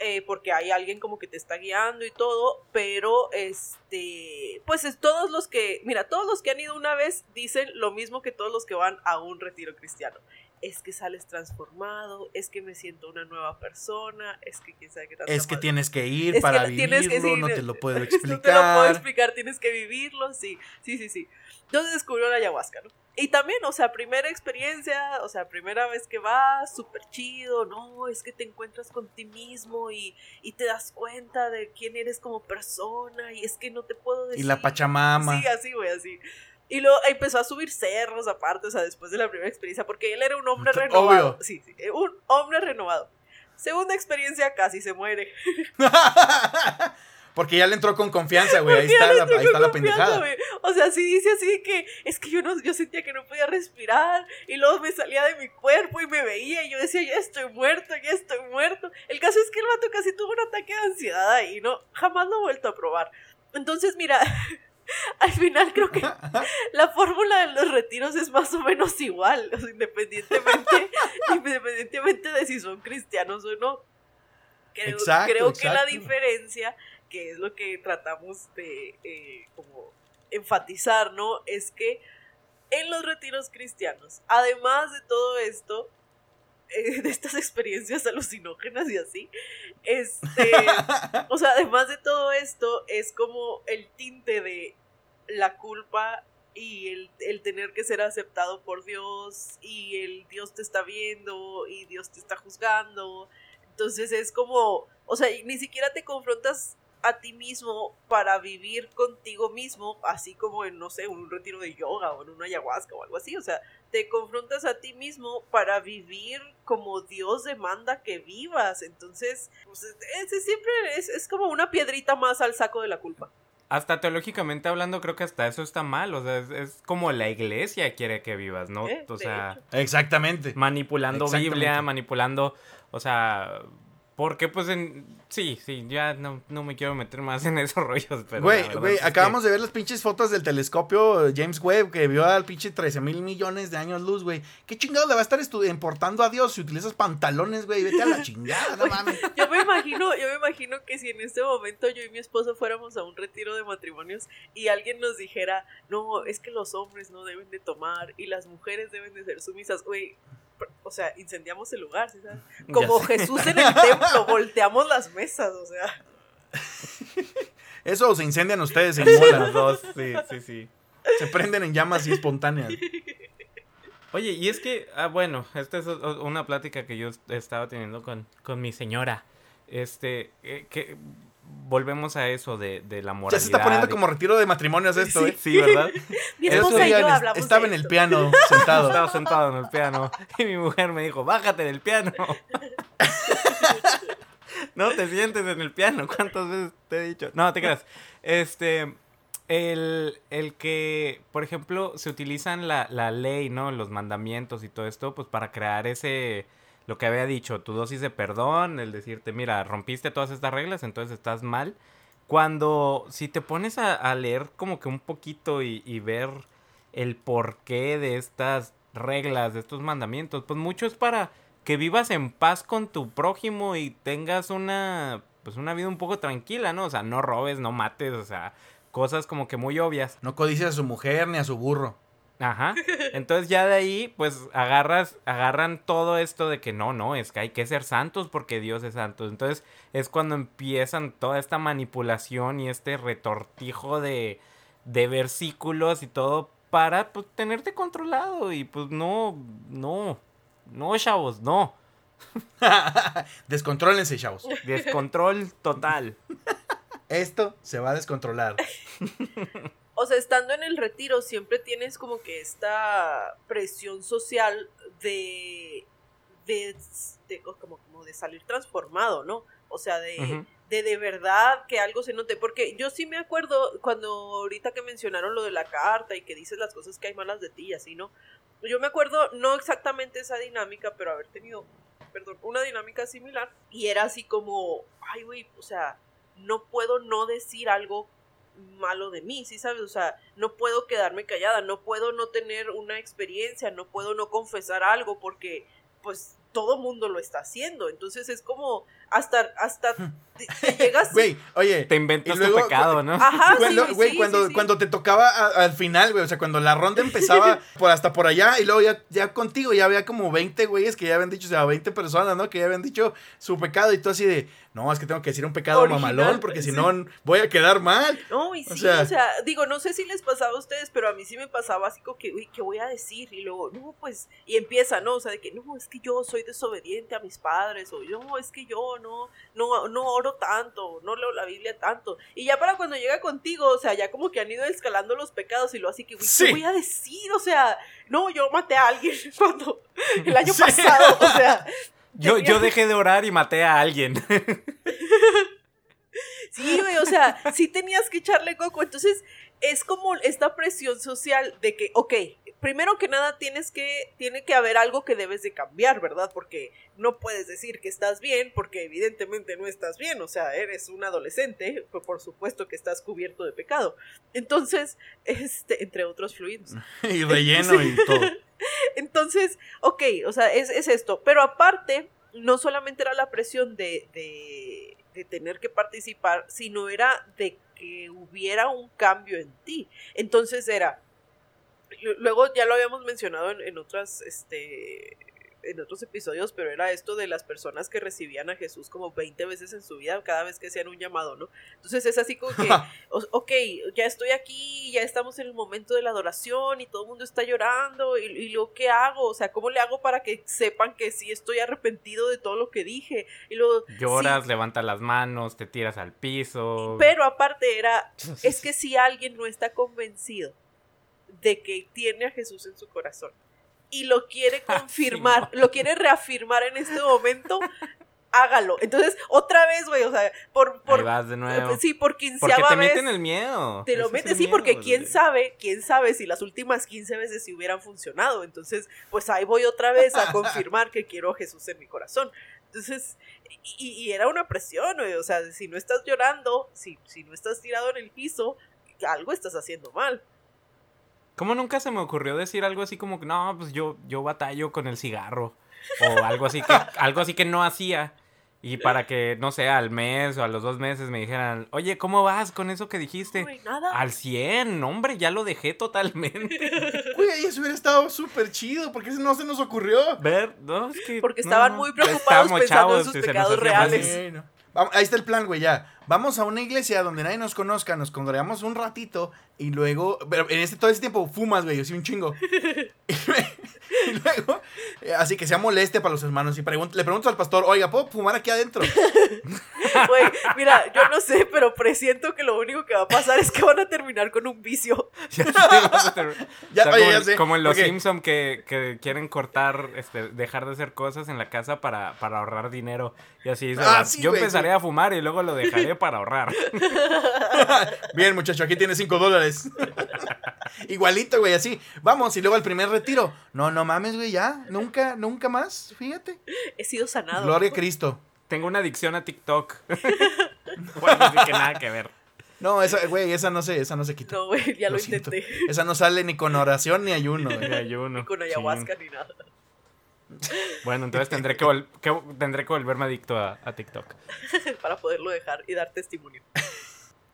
eh, porque hay alguien como que te está guiando y todo, pero este, pues es todos los que, mira, todos los que han ido una vez dicen lo mismo que todos los que van a un retiro cristiano es que sales transformado, es que me siento una nueva persona, es que quién sabe qué Es que madre. tienes que ir Es para que tienes que vivirlo, sí, no te lo puedo No te lo puedo explicar. explicar, tienes que vivirlo, sí, sí, sí, sí. Entonces descubrió la ayahuasca, ¿no? Y también, o sea, primera experiencia, o sea, primera vez que vas, súper chido, ¿no? Es que te encuentras con ti mismo y, y te das cuenta de quién eres como persona y es que no te puedo decir. Y la Pachamama. Sí, así, güey, así. Y luego empezó a subir cerros aparte, o sea, después de la primera experiencia, porque él era un hombre Obvio. renovado. Sí, sí, un hombre renovado. Segunda experiencia, casi se muere. Porque ya le entró con confianza, güey. Ahí está la, ahí está la pendejada. O sea, sí dice así que es que yo no, yo sentía que no podía respirar y luego me salía de mi cuerpo y me veía y yo decía, ya estoy muerto, ya estoy muerto. El caso es que el vato casi tuvo un ataque de ansiedad ahí, ¿no? Jamás lo he vuelto a probar. Entonces, mira, al final creo que la fórmula de los retiros es más o menos igual, o sea, independientemente, independientemente de si son cristianos o no. Creo, Exacto, creo que la diferencia, que es lo que tratamos de eh, como enfatizar, ¿no? Es que en los retiros cristianos, además de todo esto, eh, de estas experiencias alucinógenas y así, este, o sea, además de todo esto, es como el tinte de la culpa y el, el tener que ser aceptado por Dios y el Dios te está viendo y Dios te está juzgando. Entonces es como, o sea, ni siquiera te confrontas a ti mismo para vivir contigo mismo, así como en, no sé, un retiro de yoga o en una ayahuasca o algo así. O sea, te confrontas a ti mismo para vivir como Dios demanda que vivas. Entonces, pues, ese siempre es, es como una piedrita más al saco de la culpa. Hasta teológicamente hablando, creo que hasta eso está mal. O sea, es, es como la iglesia quiere que vivas, ¿no? Eh, o sea, Exactamente. manipulando Exactamente. Biblia, manipulando, o sea, porque pues en... Sí, sí, ya no, no me quiero meter más en esos rollos, pero... Güey, güey, que- acabamos de ver las pinches fotos del telescopio James Webb que vio al pinche 13 mil millones de años luz, güey. ¿Qué chingados le va a estar estu- importando a Dios si utilizas pantalones, güey? Vete a la chingada, no mames. Yo me imagino, yo me imagino que si en este momento yo y mi esposo fuéramos a un retiro de matrimonios y alguien nos dijera, no, es que los hombres no deben de tomar y las mujeres deben de ser sumisas, güey, o sea, incendiamos el lugar, ¿sí sabes? Como. Jesús en el templo, volteamos las mesas, o sea. Eso se incendian ustedes en Las mola. dos, sí, sí, sí. Se prenden en llamas así espontáneas. Oye, y es que, ah, bueno, esta es una plática que yo estaba teniendo con, con mi señora. Este, eh, que volvemos a eso de, de la moralidad. Ya se está poniendo de- como retiro de matrimonios esto, Sí, ¿eh? sí, ¿verdad? Mi esposa y yo hablamos estaba de en el piano sentado. Estaba sentado en el piano y mi mujer me dijo, bájate del piano. no te sientes en el piano. ¿Cuántas veces te he dicho? No, te creas. Este, el, el que, por ejemplo, se utilizan la, la ley, ¿no? Los mandamientos y todo esto, pues para crear ese, lo que había dicho, tu dosis de perdón, el decirte, mira, rompiste todas estas reglas, entonces estás mal. Cuando, si te pones a, leer como que un poquito y, ver el porqué de estas reglas, de estos mandamientos, pues mucho es para que vivas en paz con tu prójimo y tengas una, pues una vida un poco tranquila, ¿no? O sea, no robes, no mates, o sea, cosas como que muy obvias. No codicia a su mujer ni a su burro. Ajá. Entonces ya de ahí, pues agarras, agarran todo esto de que no, no, es que hay que ser santos porque Dios es santo. Entonces es cuando empiezan toda esta manipulación y este retortijo de, de versículos y todo para pues tenerte controlado y pues no, no, no, chavos, no. Descontrólense, chavos. Descontrol total. Esto se va a descontrolar. O sea, estando en el retiro siempre tienes como que esta presión social de, de, de- como, como de salir transformado, ¿no? O sea, de, de de verdad que algo se note. Porque yo sí me acuerdo cuando ahorita que mencionaron lo de la carta y que dices las cosas que hay malas de ti y así, ¿no? Yo me acuerdo, no exactamente esa dinámica, pero haber tenido, perdón, una dinámica similar. Y era así como, ay, güey, o sea, no puedo no decir algo malo de mí, ¿sí sabes? O sea, no puedo quedarme callada, no puedo no tener una experiencia, no puedo no confesar algo porque pues todo mundo lo está haciendo. Entonces es como hasta hasta te, te llegas Güey, oye. Te inventas Y luego, tu pecado, ¿no? Ajá, Cuando, sí, güey, sí, cuando, sí, sí. cuando te tocaba a- al final, güey, o sea, cuando la ronda empezaba por hasta por allá y luego ya, ya contigo ya había como 20 güeyes que ya habían dicho, o sea, 20 personas, ¿no? Que ya habían dicho su pecado y tú así de, no, es que tengo que decir un pecado Original, mamalón porque si no voy a quedar mal. No, y O sí, sea- o sea, digo, no sé si les pasaba a ustedes, pero a mí sí me pasaba así como que, uy, ¿qué voy a decir? Y luego, no, pues, y empieza, ¿no? O sea, de que, no, es que yo soy desobediente a mis padres, o no, es que yo no, no, no oro tanto, no leo la Biblia tanto. Y ya para cuando llega contigo, o sea, ya como que han ido escalando los pecados y lo así que, Sí. ¿qué voy a decir? O sea, no, yo maté a alguien cuando, el año Sí. pasado, o sea. Yo, tenía- yo dejé de orar y maté a alguien. Sí, güey, o sea, sí tenías que echarle coco. Entonces, es como esta presión social de que, ok, primero que nada tienes que, tiene que haber algo que debes de cambiar, ¿verdad? Porque no puedes decir que estás bien, porque evidentemente no estás bien, o sea, eres un adolescente, pues por supuesto que estás cubierto de pecado. Entonces, este, entre otros fluidos. y relleno y todo. Entonces, ok, o sea, es, es esto. Pero aparte, no solamente era la presión de, de, de tener que participar, sino era de que hubiera un cambio en ti. Entonces era, luego ya lo habíamos mencionado en, en otras, este, en otros episodios, pero era esto de las personas que recibían a Jesús como 20 veces en su vida, cada vez que hacían un llamado, ¿no? Entonces es así como que, ok, ya estoy aquí, ya estamos en el momento de la adoración y todo el mundo está llorando, y, y luego, ¿qué hago? O sea, ¿cómo le hago para que sepan que sí estoy arrepentido de todo lo que dije? Y luego, Lloras, sí, levantas las manos, te tiras al piso. pero aparte era, es que si alguien no está convencido de que tiene a Jesús en su corazón y lo quiere Ah, confirmar, lo quiere reafirmar en este momento, hágalo. Entonces, otra vez, güey, o sea, por, Ahí por vas de nuevo. sí, por Porque quinceava te vez meten el miedo. te lo el sí, porque miedo, quién güey. sabe, quién sabe si las últimas 15 veces si hubieran funcionado. Entonces, pues ahí voy otra vez a confirmar que quiero a Jesús en mi corazón. Entonces, y, y era una presión, güey, o sea, si no estás llorando, si, si no estás tirado en el piso, algo estás haciendo mal. ¿Cómo nunca se me ocurrió decir algo así como que no, pues yo, yo batallo con el cigarro? O algo así que, algo así que no hacía. Y para que, no sé, al mes o a los dos meses me dijeran, oye, ¿cómo vas con eso que dijiste? Güey, nada. Al 100, hombre, ya lo dejé totalmente. Güey, eso hubiera estado súper chido, porque eso no se nos ocurrió. Ver, no, es que. Porque no, estaban no, muy preocupados estábamos pensando en sus pecados reales. Bueno. Ahí está el plan, güey, ya. Vamos a una iglesia donde nadie nos conozca, nos congregamos un ratito y luego, pero en este todo ese tiempo fumas, güey, así un chingo. Y, lue- y luego, eh, así que sea moleste para los hermanos y pregun- le pregunto al pastor, oiga, ¿puedo fumar aquí adentro? Güey, mira, yo no sé, pero presiento que lo único que va a pasar es que van a terminar con un vicio. Ya o sea, oye, como, ya en- sé, como en los porque- Simpson que, que quieren cortar, este, dejar de hacer cosas en la casa para, para ahorrar dinero. Y así Ah, "Va, sí, yo empezaré sí. a fumar y luego lo dejaré para ahorrar. Bien, muchacho, aquí tienes 5 dólares. Igualito, güey, así. Vamos, y luego al primer retiro. No, no mames, güey, ya. Nunca, nunca más, fíjate. He sido sanado. Gloria a Cristo. Tengo una adicción a TikTok. bueno, así que nada que ver. No, esa, güey, esa no se, esa no se quita. No, güey, ya lo, intenté. Esa no sale ni con oración ni ayuno, güey. De ayuno. Ni con ayahuasca ni nada. Bueno, entonces tendré que, vol- que- tendré que volverme adicto a, a TikTok. Para poderlo dejar y dar testimonio.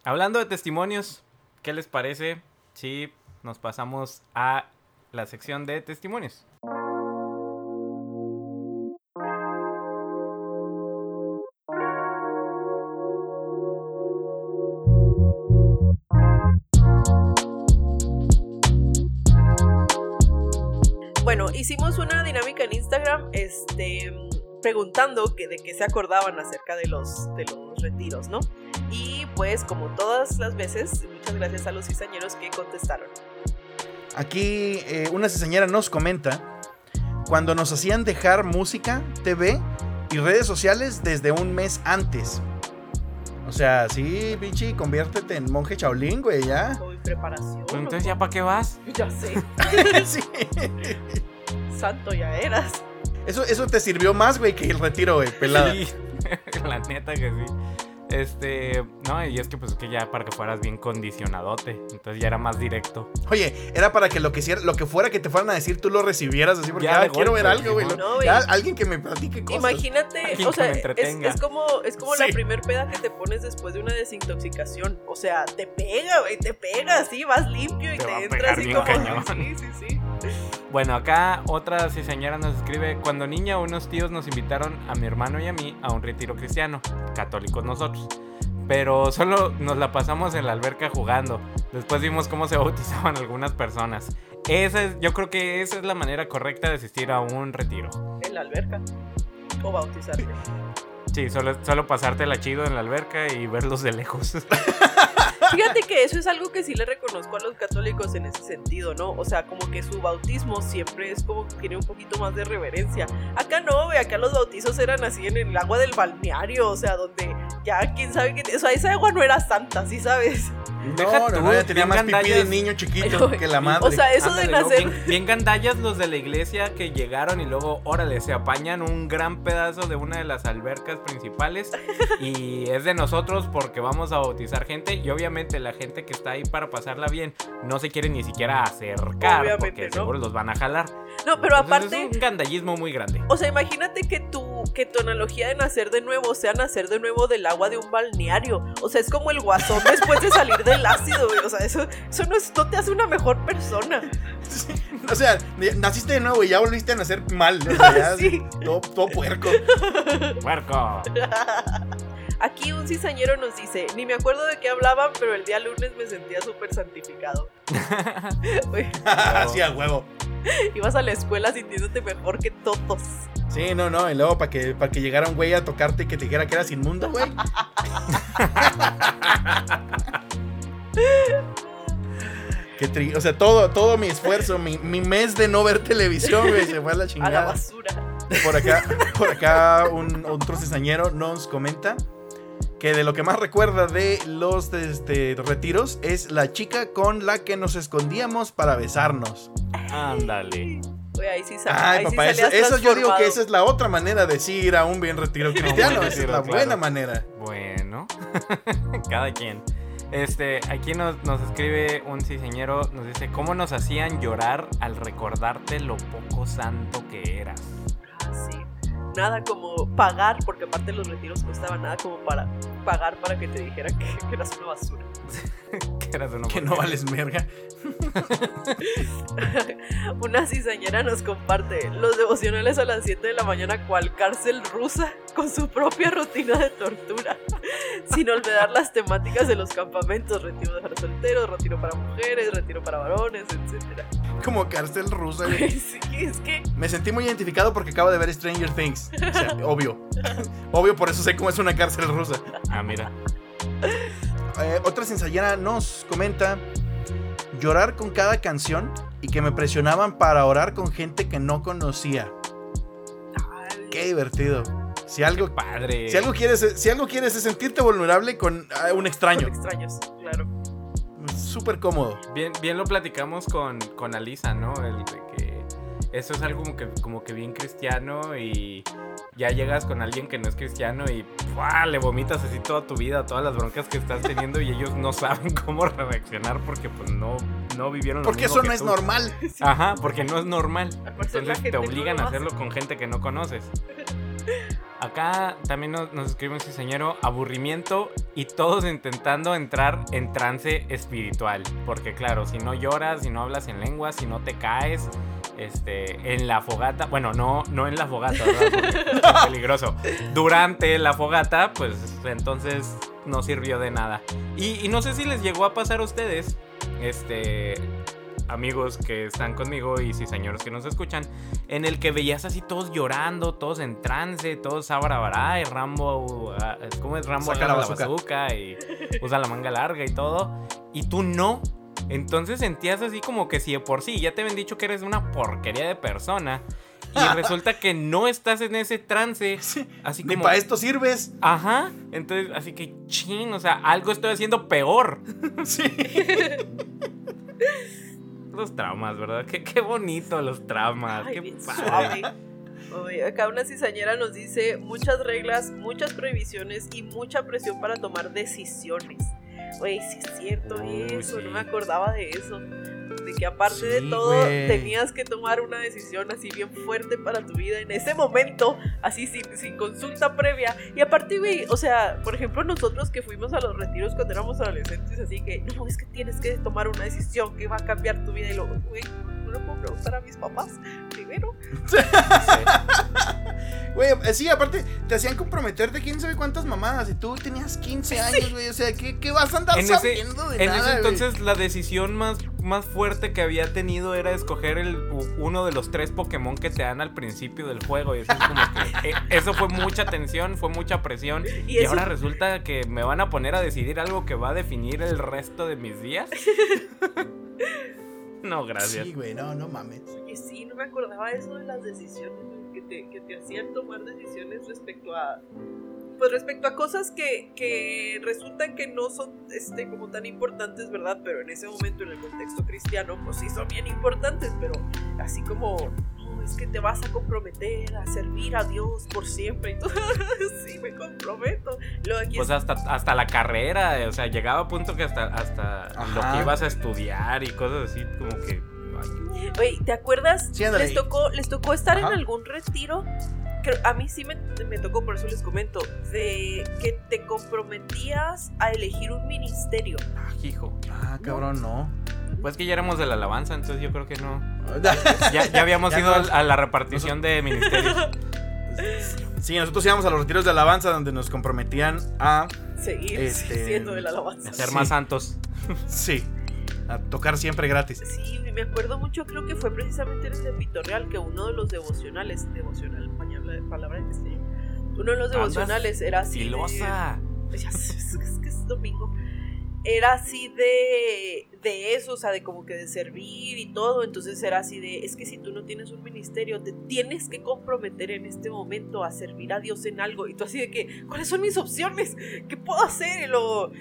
Hablando de testimonios, ¿qué les parece si nos pasamos a la sección de testimonios? Este, preguntando que de qué se acordaban acerca de los, de los retiros, ¿no? Y pues, como todas las veces, muchas gracias a los cizañeros que contestaron. Aquí eh, una cizañera nos comenta cuando nos hacían dejar música, TV y redes sociales desde un mes antes. O sea, sí, bichi, conviértete en monje Shaolin, güey, ya. Preparación. Entonces, ¿ya para qué vas? Ya sé, Sí. santo ya eras. Eso, eso te sirvió más, güey, que el retiro, güey, pelada. Sí, la neta que sí. Este, no, y es que pues que ya para que fueras bien condicionadote, entonces ya era más directo. Oye, era para que lo que, lo que fuera que te fueran a decir, tú lo recibieras así, porque Ya ah, quiero golpe, ver algo, güey. No, alguien que me platique cosas. Imagínate, Alguien o que sea, me es, como, es como la primer peda que te pones después de una desintoxicación. O sea, te pega, güey, te pega así, vas limpio y Te te, va a entra pegar así como. cañón. Sí, sí, sí. Bueno, acá otra cizañera nos escribe, cuando niña unos tíos nos invitaron a mi hermano y a mí a un retiro cristiano, católicos nosotros. Pero solo nos la pasamos en la alberca jugando. Después vimos cómo se bautizaban algunas personas. Esa es, yo creo que esa es la manera correcta de asistir a un retiro. En la alberca. O bautizarte. Sí, solo, solo pasártela chido en la alberca y verlos de lejos. Fíjate que eso es algo que sí le reconozco a los católicos en ese sentido, ¿no? O sea, como que su bautismo siempre es como que tiene un poquito más de reverencia. Acá no, güey, acá los bautizos eran así en el agua del balneario, o sea, donde ya quién sabe qué. O sea, esa agua no era santa, ¿sí sabes? Deja No, tú, no, tenía más pipí de gandallas. niño chiquito que la madre. O sea, eso de nacer. Bien, bien gandallas los de la iglesia que llegaron y luego, órale, se apañan un gran pedazo de una de las albercas principales y es de nosotros porque vamos a bautizar gente y obviamente la gente que está ahí para pasarla bien no se quiere ni siquiera acercar Obviamente, porque ¿no? seguro los van a jalar. No, pero Entonces, aparte. Es un gandallismo muy grande. O sea, imagínate que tu, que tu analogía de nacer de nuevo sea nacer de nuevo del agua de un balneario. O sea, es como el guasón después de salir del ácido, güey. O sea, eso, eso no, es- no te hace una mejor persona. O sea, naciste de nuevo y ya volviste a nacer mal. O sea, ya Sí. todo, todo puerco. Puerco. Aquí un cizañero nos dice, ni me acuerdo de qué hablaban, pero el día lunes me sentía súper santificado. Así a huevo. ibas a la escuela sintiéndote mejor que todos. Sí, no, no. Y luego para que, para que llegara un güey a tocarte y que te dijera que eras inmundo, güey. Qué tri- O sea, todo, todo mi esfuerzo, mi, mi mes de no ver televisión, güey, se fue a la A la chingada. basura. Por acá, por acá un, otro cizañero nos comenta que de lo que más recuerda de los este, retiros es la chica con la que nos escondíamos para besarnos. Ándale. Güey, ahí sí, sal- Ay, ahí sí papá, eso, yo digo que esa es la otra manera de sí ir a un bien retiro cristiano. esa es la claro. buena manera. Bueno, cada quien. Este, aquí nos, nos escribe un ciseñero, nos dice, ¿cómo nos hacían llorar al recordarte lo poco santo que eras? Ah, sí. Nada como pagar, porque aparte los retiros costaban nada como para pagar para que te dijeran que, que eras una basura. que eras una Que no vales merga. Una cizañera nos comparte los devocionales a las 7 de la mañana cual cárcel rusa con su propia rutina de tortura. Sin olvidar las temáticas de los campamentos, retiro de solteros, retiro para mujeres, retiro para varones, etc. Como cárcel rusa. güey. Sí, es que Me sentí muy identificado porque acabo de ver Stranger Things. O sea, obvio. Obvio, por eso sé cómo es una cárcel rusa. Ah, mira. Eh, otra cizañera nos comenta llorar con cada canción y que me presionaban para orar con gente que no conocía. ay, Qué divertido. Si algo, Padre. si algo quieres, si algo quieres es sentirte vulnerable con ah, un extraño. con extraños, claro. Súper cómodo. Bien, bien lo platicamos con, con Alisa, ¿no? El de que eso es algo como que, como que bien cristiano y ya llegas con alguien que no es cristiano y le vomitas así toda tu vida, todas las broncas que estás teniendo y ellos no saben cómo reaccionar porque pues no, no vivieron lo Porque mismo eso que no es tú. normal. Ajá, porque no es normal. Entonces te obligan a hace. hacerlo con gente que no conoces. Acá también nos, nos escribe un ciseñero, aburrimiento y todos intentando entrar en trance espiritual. Porque claro, si no lloras, si no hablas en lengua, si no te caes, este, en la fogata, bueno, no, no en la fogata, es peligroso. Durante la fogata, pues entonces no sirvió de nada. Y, y no sé si les llegó a pasar a ustedes, este, amigos que están conmigo y cizañeros que nos escuchan, en el que veías así todos llorando, todos en trance, todos abra y Rambo, ¿cómo es Rambo? Saca la bazooka. bazooka y usa la manga larga y todo, y tú no. Entonces sentías así como que si de por sí ya te habían dicho que eres una porquería de persona y resulta que no estás en ese trance, así Ni como para esto sirves. Ajá, entonces así que chin, o sea, algo estoy haciendo peor. Sí. Los traumas, ¿verdad? Qué, qué bonito los traumas. Ay, qué padre. suave. Oye, acá una cizañera nos dice muchas reglas, muchas prohibiciones y mucha presión para tomar decisiones. Güey, sí es cierto Uy, eso, sí. no me acordaba de eso. De que aparte de todo, tenías que tomar una decisión así bien fuerte para tu vida en ese momento, así sin, sin consulta previa. Y aparte, güey, o sea, por ejemplo, nosotros que fuimos a los retiros cuando éramos adolescentes, así que, no, es que tienes que tomar una decisión que va a cambiar tu vida. Y luego, güey, no le puedo preguntar a mis papás primero. Güey, eh, sí, aparte, te hacían comprometerte quién sabe cuántas mamadas. Y tú tenías 15 años, güey. O sea, ¿qué, qué vas a andar En ese, sabiendo de en nada, ese entonces la decisión más, más fuerte que había tenido era escoger el, uno de los tres Pokémon que te dan al principio del juego. Y eso, es como que, eh, eso fue mucha tensión, fue mucha presión. Y Y, ahora resulta que me van a poner a decidir algo que va a definir el resto de mis días. no, gracias. Sí, güey, no, no mames. Oye, sí, no me acordaba eso de las decisiones, que te, que te hacían tomar decisiones respecto a. Pues respecto a cosas que, que resultan que no son este, como tan importantes, ¿verdad? Pero en ese momento, en el contexto cristiano, pues sí son bien importantes, pero así como, es que te vas a comprometer a servir a Dios por siempre. Y tú, sí, me comprometo. Luego aquí Pues hasta, hasta la carrera, o sea, llegaba a punto que hasta, hasta lo que ibas a estudiar y cosas así, como que... ay, Oye, ¿te acuerdas? Sí, les tocó, les tocó estar Ajá. en algún retiro. A mí sí me, me tocó, por eso les comento, de que te comprometías a elegir un ministerio. ah, hijo. Ah, cabrón, no. Pues que ya éramos de la alabanza, entonces yo creo que no. sí, Ya, ya habíamos Ya ido no. a la repartición de ministerios. nosotros íbamos a los retiros de alabanza donde nos comprometían a. Seguir Este, siendo de la alabanza. A ser Sí. más santos. Sí. A tocar siempre gratis. Sí, me acuerdo mucho, creo que fue precisamente en el de Pitorreal que uno de los devocionales, devocional, palabra, palabra en castellano, uno de los Andas devocionales era así. de- Filosa. Es, es que es domingo. Era así de, de eso, o sea, de como que de servir y todo. Entonces era así de, es que si tú no tienes un ministerio, te tienes que comprometer en este momento a servir a Dios en algo. Y tú así de que, ¿cuáles son mis opciones? ¿Qué puedo hacer? Y luego,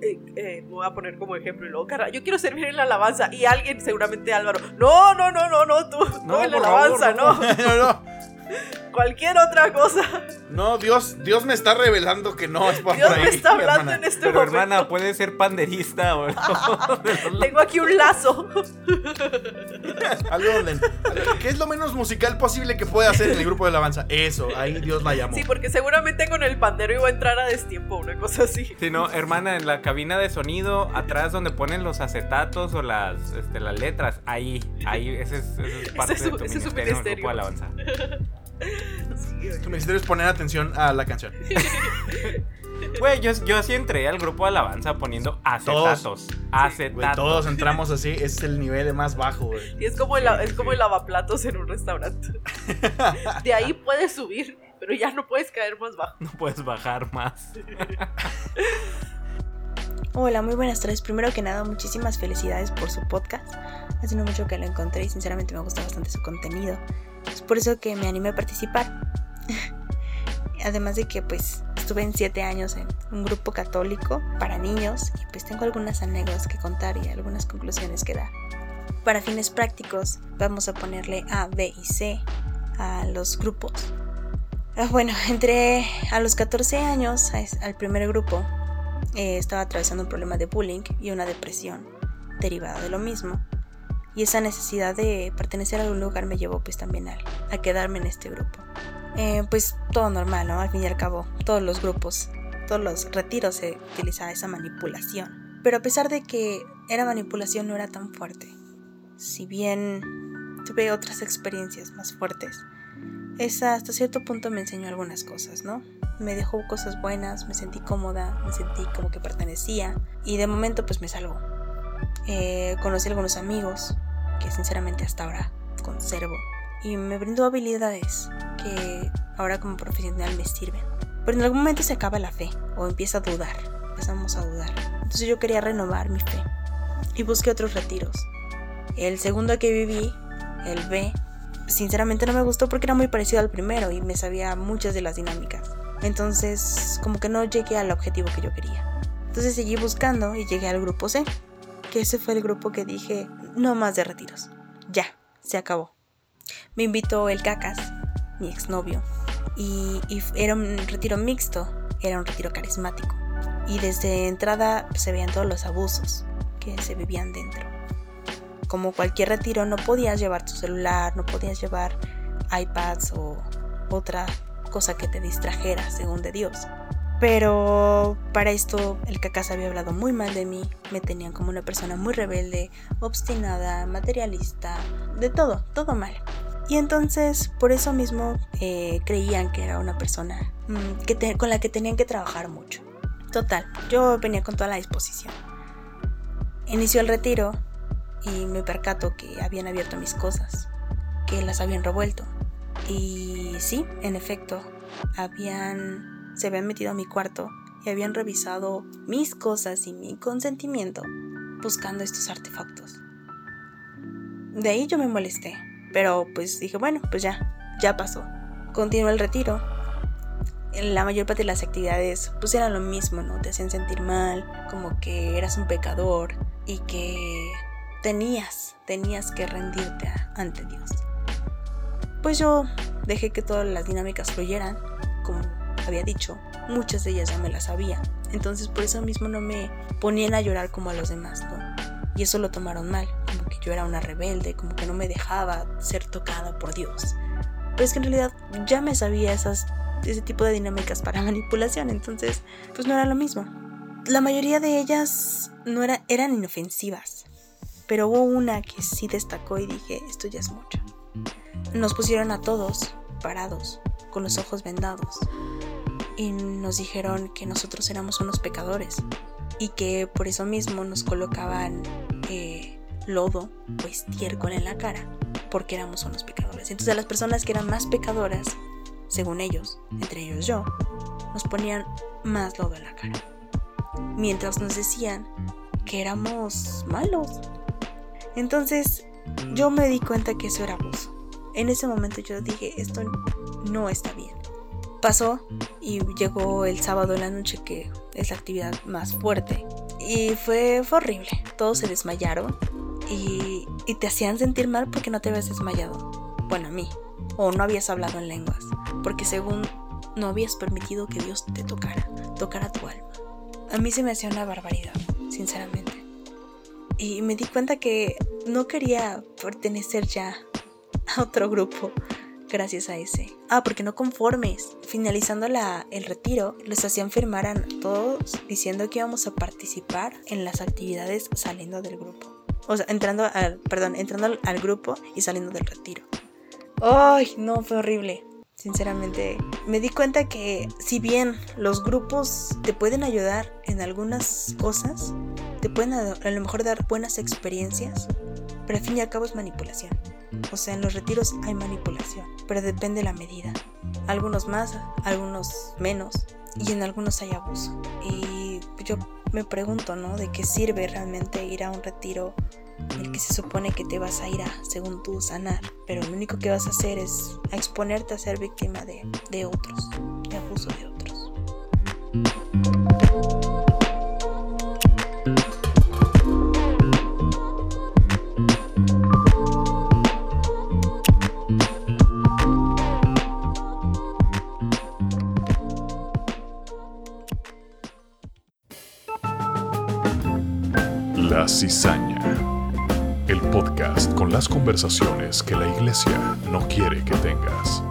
eh, eh, me voy a poner como ejemplo. Y luego, cara, yo quiero servir en la alabanza. Y alguien, seguramente Álvaro, no, no, no, no, no, tú, no, No, en la favor, alabanza, no. no. no, no. Cualquier otra cosa. No, Dios, Dios me está revelando que no es por Dios ahí, me está hablando hermana. en este Pero momento. hermana, puede ser panderista o Tengo aquí un lazo. Algo donde. ¿Qué es lo menos musical posible que puede hacer en el grupo de alabanza? Eso, ahí Dios la llamó. Sí, porque seguramente con el pandero iba a entrar a destiempo, una cosa así. Si no, hermana, en la cabina de sonido, atrás donde ponen los acetatos o las, este, las letras, ahí, ahí, ese es, ese es parte es su- de tu ese es su ministerio, en el grupo de alabanza. Tu ministerio es poner atención a la canción. Güey, yo, yo así entré al grupo de alabanza poniendo acetatos. Güey, Acetatos. todos entramos así, ese es el nivel de más bajo, güey. Y es como el, es como el lavaplatos en un restaurante. De ahí puedes subir, pero ya no puedes caer más bajo. No puedes bajar más. Hola, muy buenas tardes. Primero que nada, muchísimas felicidades por su podcast. Hace no mucho que lo encontré y sinceramente me gusta bastante su contenido. Es por eso que me animé a participar. Además de que pues estuve en 7 años en un grupo católico para niños y pues tengo algunas anécdotas que contar y algunas conclusiones que dar. Para fines prácticos vamos a ponerle A, B y C a los grupos. Ah, Bueno, entré a los 14 años al primer grupo eh, estaba atravesando un problema de bullying y una depresión derivada de lo mismo. Y esa necesidad de pertenecer a algún lugar me llevó pues también a, quedarme en este grupo. Eh, pues todo normal, ¿no? Al fin y al cabo, todos los grupos, todos los retiros se utilizaba esa manipulación. Pero a pesar de que era manipulación no era tan fuerte. Si bien tuve otras experiencias más fuertes, esa hasta cierto punto me enseñó algunas cosas, ¿no? me dejó cosas buenas, me sentí cómoda, me sentí como que pertenecía y de momento pues me salvó. Eh, conocí algunos amigos que sinceramente hasta ahora conservo y me brindó habilidades que ahora como profesional me sirven. Pero en algún momento se acaba la fe o empieza a dudar, empezamos a dudar. Entonces yo quería renovar mi fe y busqué otros retiros. El segundo que viví, el B, sinceramente no me gustó porque era muy parecido al primero y me sabía muchas de las dinámicas. Entonces, como que no llegué al objetivo que yo quería. Entonces seguí buscando y llegué al grupo C, que ese fue el grupo que dije, no más de retiros. Ya, se acabó. Me invitó el Cacas, mi exnovio, y, y era un retiro mixto, era un retiro carismático. Y desde entrada pues, se veían todos los abusos que se vivían dentro. Como cualquier retiro, no podías llevar tu celular, no podías llevar iPads o otra cosa que te distrajera según de Dios. Pero para esto el cacas había hablado muy mal de mí, me tenían como una persona muy rebelde, obstinada, materialista, de todo, todo mal. Y entonces por eso mismo eh, creían que era una persona mm, que con la que tenían que trabajar mucho. Total, yo venía con toda la disposición. Inició el retiro y me percato que habían abierto mis cosas, que las habían revuelto. Y sí, en efecto, habían se habían metido a mi cuarto y habían revisado mis cosas y mi consentimiento buscando estos artefactos. De ahí yo me molesté, pero pues dije, bueno, pues ya, ya pasó. Continuó el retiro. La mayor parte de las actividades pues era lo mismo, ¿no? Te hacían sentir mal, como que eras un pecador y que tenías, tenías que rendirte ante Dios. Pues yo dejé que todas las dinámicas fluyeran, como había dicho, muchas de ellas ya me las sabía. Entonces por eso mismo no me ponían a llorar como a los demás. Y eso lo tomaron mal, como que yo era una rebelde, como que no me dejaba ser tocada por Dios. Pero es que en realidad ya me sabía esas, ese tipo de dinámicas para manipulación, entonces pues no era lo mismo. La mayoría de ellas no era, eran inofensivas, pero hubo una que sí destacó y dije, esto ya es mucho. Nos pusieron a todos parados, con los ojos vendados, y nos dijeron que nosotros éramos unos pecadores y que por eso mismo nos colocaban eh, lodo o estiércol en la cara porque éramos unos pecadores. Entonces las personas que eran más pecadoras, según ellos, entre ellos yo, nos ponían más lodo en la cara. Mientras nos decían que éramos malos. Entonces yo me di cuenta que eso era abuso. En ese momento yo dije, esto no está bien pasó y llegó el sábado en la noche que es la actividad más fuerte y fue, horrible. Todos se desmayaron y, y, te hacían sentir mal porque no te habías desmayado. Bueno, a mí. O no habías hablado en lenguas. Porque según no habías permitido que Dios te tocara, tocara tu alma. A mí se me hacía una barbaridad, sinceramente. Y me di cuenta que no quería pertenecer ya a otro grupo gracias a ese. Ah, porque no conformes. Finalizando la, el retiro, les hacían firmar a todos diciendo que íbamos a participar en las actividades saliendo del grupo. O sea, entrando al, perdón, entrando al, grupo y saliendo del retiro. Ay, no, fue horrible. Sinceramente, me di cuenta que si bien los grupos te pueden ayudar en algunas cosas, te pueden a, a lo mejor dar buenas experiencias, pero al fin y al cabo es manipulación. O sea, en los retiros hay manipulación, pero depende de la medida. Algunos más, algunos menos, y en algunos hay abuso. Y yo me pregunto, ¿no? ¿De qué sirve realmente ir a un retiro el que se supone que te vas a ir a, según tú, sanar? Pero lo único que vas a hacer es exponerte a ser víctima de, de otros, de abuso de otros. Cizaña, el podcast con las conversaciones que la iglesia no quiere que tengas.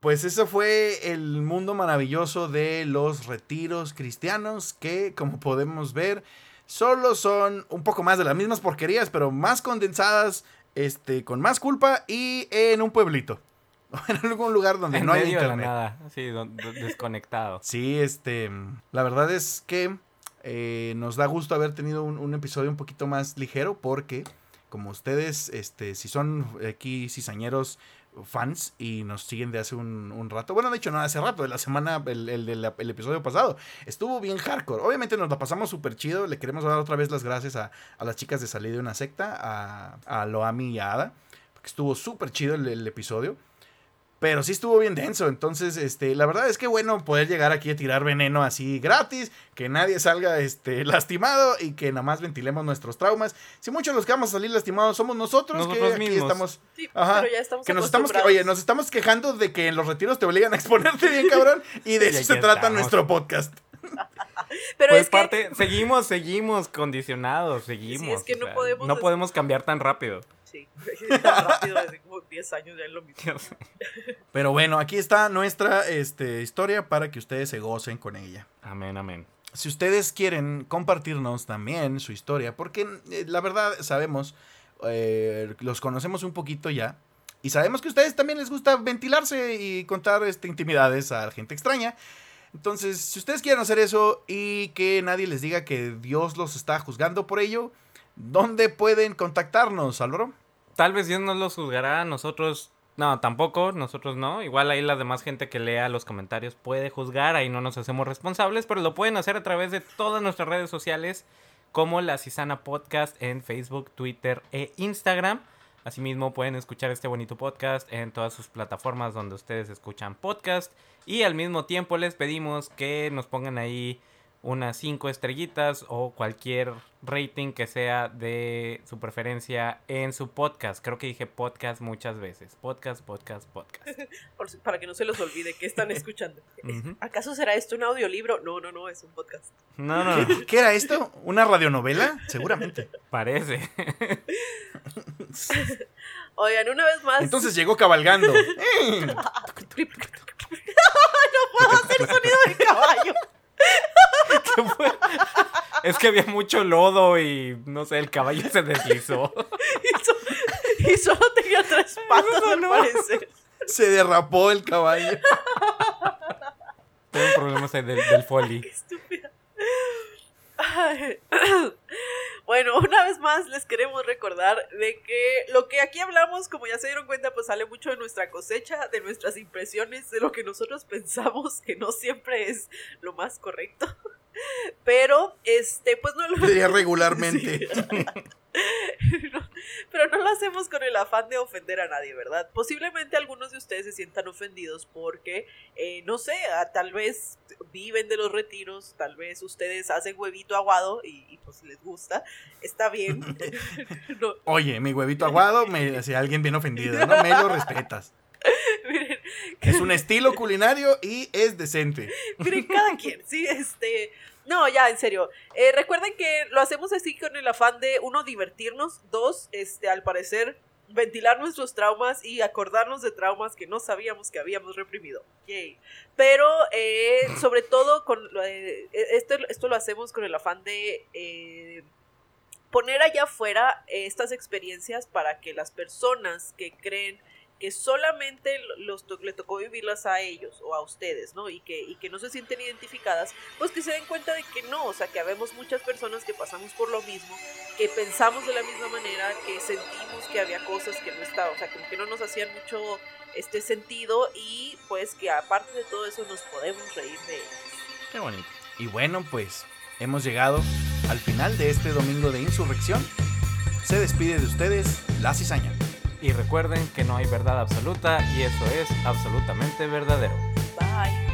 Pues eso fue el mundo maravilloso de los retiros cristianos que, como podemos ver, solo son un poco más de las mismas porquerías, pero más condensadas, este, con más culpa y en un pueblito. en algún lugar donde no hay internet. nada, sí, desconectado. Sí, este, la verdad es que eh, nos da gusto haber tenido un, episodio un poquito más ligero porque, como ustedes, este, si son aquí cizañeros fans y nos siguen de hace un, rato, bueno, de hecho no hace rato, de la semana, el, el, episodio pasado, estuvo bien hardcore. Obviamente nos la pasamos súper chido, le queremos dar otra vez las gracias a, las chicas de Salir de una secta, a, a Loami y a Ada, porque estuvo súper chido el episodio. Pero sí estuvo bien denso. Entonces, este, la verdad es que bueno poder llegar aquí a tirar veneno así gratis, que nadie salga este, lastimado y que nada más ventilemos nuestros traumas. Si muchos los que vamos a salir lastimados somos nosotros, que aquí estamos. ajá, pero ya estamos que nos estamos Oye, nos estamos quejando de que en los retiros te obligan a exponerte bien, cabrón. Y de eso se trata nuestro podcast. Pero pues es parte, seguimos, seguimos condicionados, seguimos. es que no podemos. No podemos cambiar tan rápido. Sí, rápido, desde como 10 años ya es lo mismo. Pero bueno, aquí está nuestra este, historia para que ustedes se gocen con ella. Amén, amén. Si ustedes quieren compartirnos también su historia, porque eh, la verdad sabemos, eh, los conocemos un poquito ya, y sabemos que a ustedes también les gusta ventilarse y contar este, intimidades a gente extraña. Entonces, si ustedes quieren hacer eso y que nadie les diga que Dios los está juzgando por ello, ¿dónde pueden contactarnos, Álvaro? Tal vez Dios nos los juzgará, nosotros no, tampoco, nosotros no. Igual ahí la demás gente que lea los comentarios puede juzgar, ahí no nos hacemos responsables, pero lo pueden hacer a través de todas nuestras redes sociales como la Cisana Podcast en Facebook, Twitter e Instagram. Asimismo pueden escuchar este bonito podcast en todas sus plataformas donde ustedes escuchan podcast. Y al mismo tiempo les pedimos que nos pongan ahí unas 5 estrellitas o cualquier rating que sea de su preferencia en su podcast. Creo que dije podcast muchas veces. Podcast, podcast, podcast. Por para que no se los olvide que están escuchando. ¿Acaso será esto un audiolibro? No, no, no, es un podcast. No, no, no, ¿Qué era esto? ¿Una radionovela? Seguramente. parece. Oigan, una vez más. Entonces llegó cabalgando. no puedo hacer sonido de caballo. ¿Qué fue? Es que había mucho lodo y no sé, el caballo se deslizó. Y, so- y solo tenía tres patas, al parecer. Se derrapó el caballo. Tengo problemas ahí del, del foley. Estúpida. Bueno, una vez más les queremos recordar de que lo que aquí hablamos, como ya se dieron cuenta, pues sale mucho de nuestra cosecha, de nuestras impresiones, de lo que nosotros pensamos que no siempre es lo más correcto. Pero, este, pues no lo... Diría regularmente. No, pero no lo hacemos con el afán de ofender a nadie, ¿verdad? Posiblemente algunos de ustedes se sientan ofendidos porque, eh, no sé, ah, tal vez viven de los retiros, tal vez ustedes hacen huevito aguado y, y, pues les gusta, está bien. No, Oye, mi huevito aguado, me, si alguien viene ofendido, no me lo respetas. miren, Es un estilo culinario y es decente. Miren, cada quien, sí, este. No, ya, en serio. Eh, recuerden que lo hacemos así con el afán de, uno, divertirnos, dos, este, al parecer, ventilar nuestros traumas y acordarnos de traumas que no sabíamos que habíamos reprimido. Yay. Pero, eh, sobre todo, con eh, esto, esto lo hacemos con el afán de eh, poner allá afuera estas experiencias para que las personas que creen que solamente los to- le tocó vivirlas a ellos o a ustedes, ¿no? Y que, y que no se sienten identificadas, pues que se den cuenta de que no, o sea, que habemos muchas personas que pasamos por lo mismo, que pensamos de la misma manera, que sentimos que había cosas que no estaban, o sea, como que no nos hacían mucho este sentido y pues que aparte de todo eso nos podemos reír de ellos. Qué bonito. Y bueno, pues hemos llegado al final de este domingo de insurrección. Se despide de ustedes la cizaña. Y recuerden que no hay verdad absoluta y eso es absolutamente verdadero. Bye.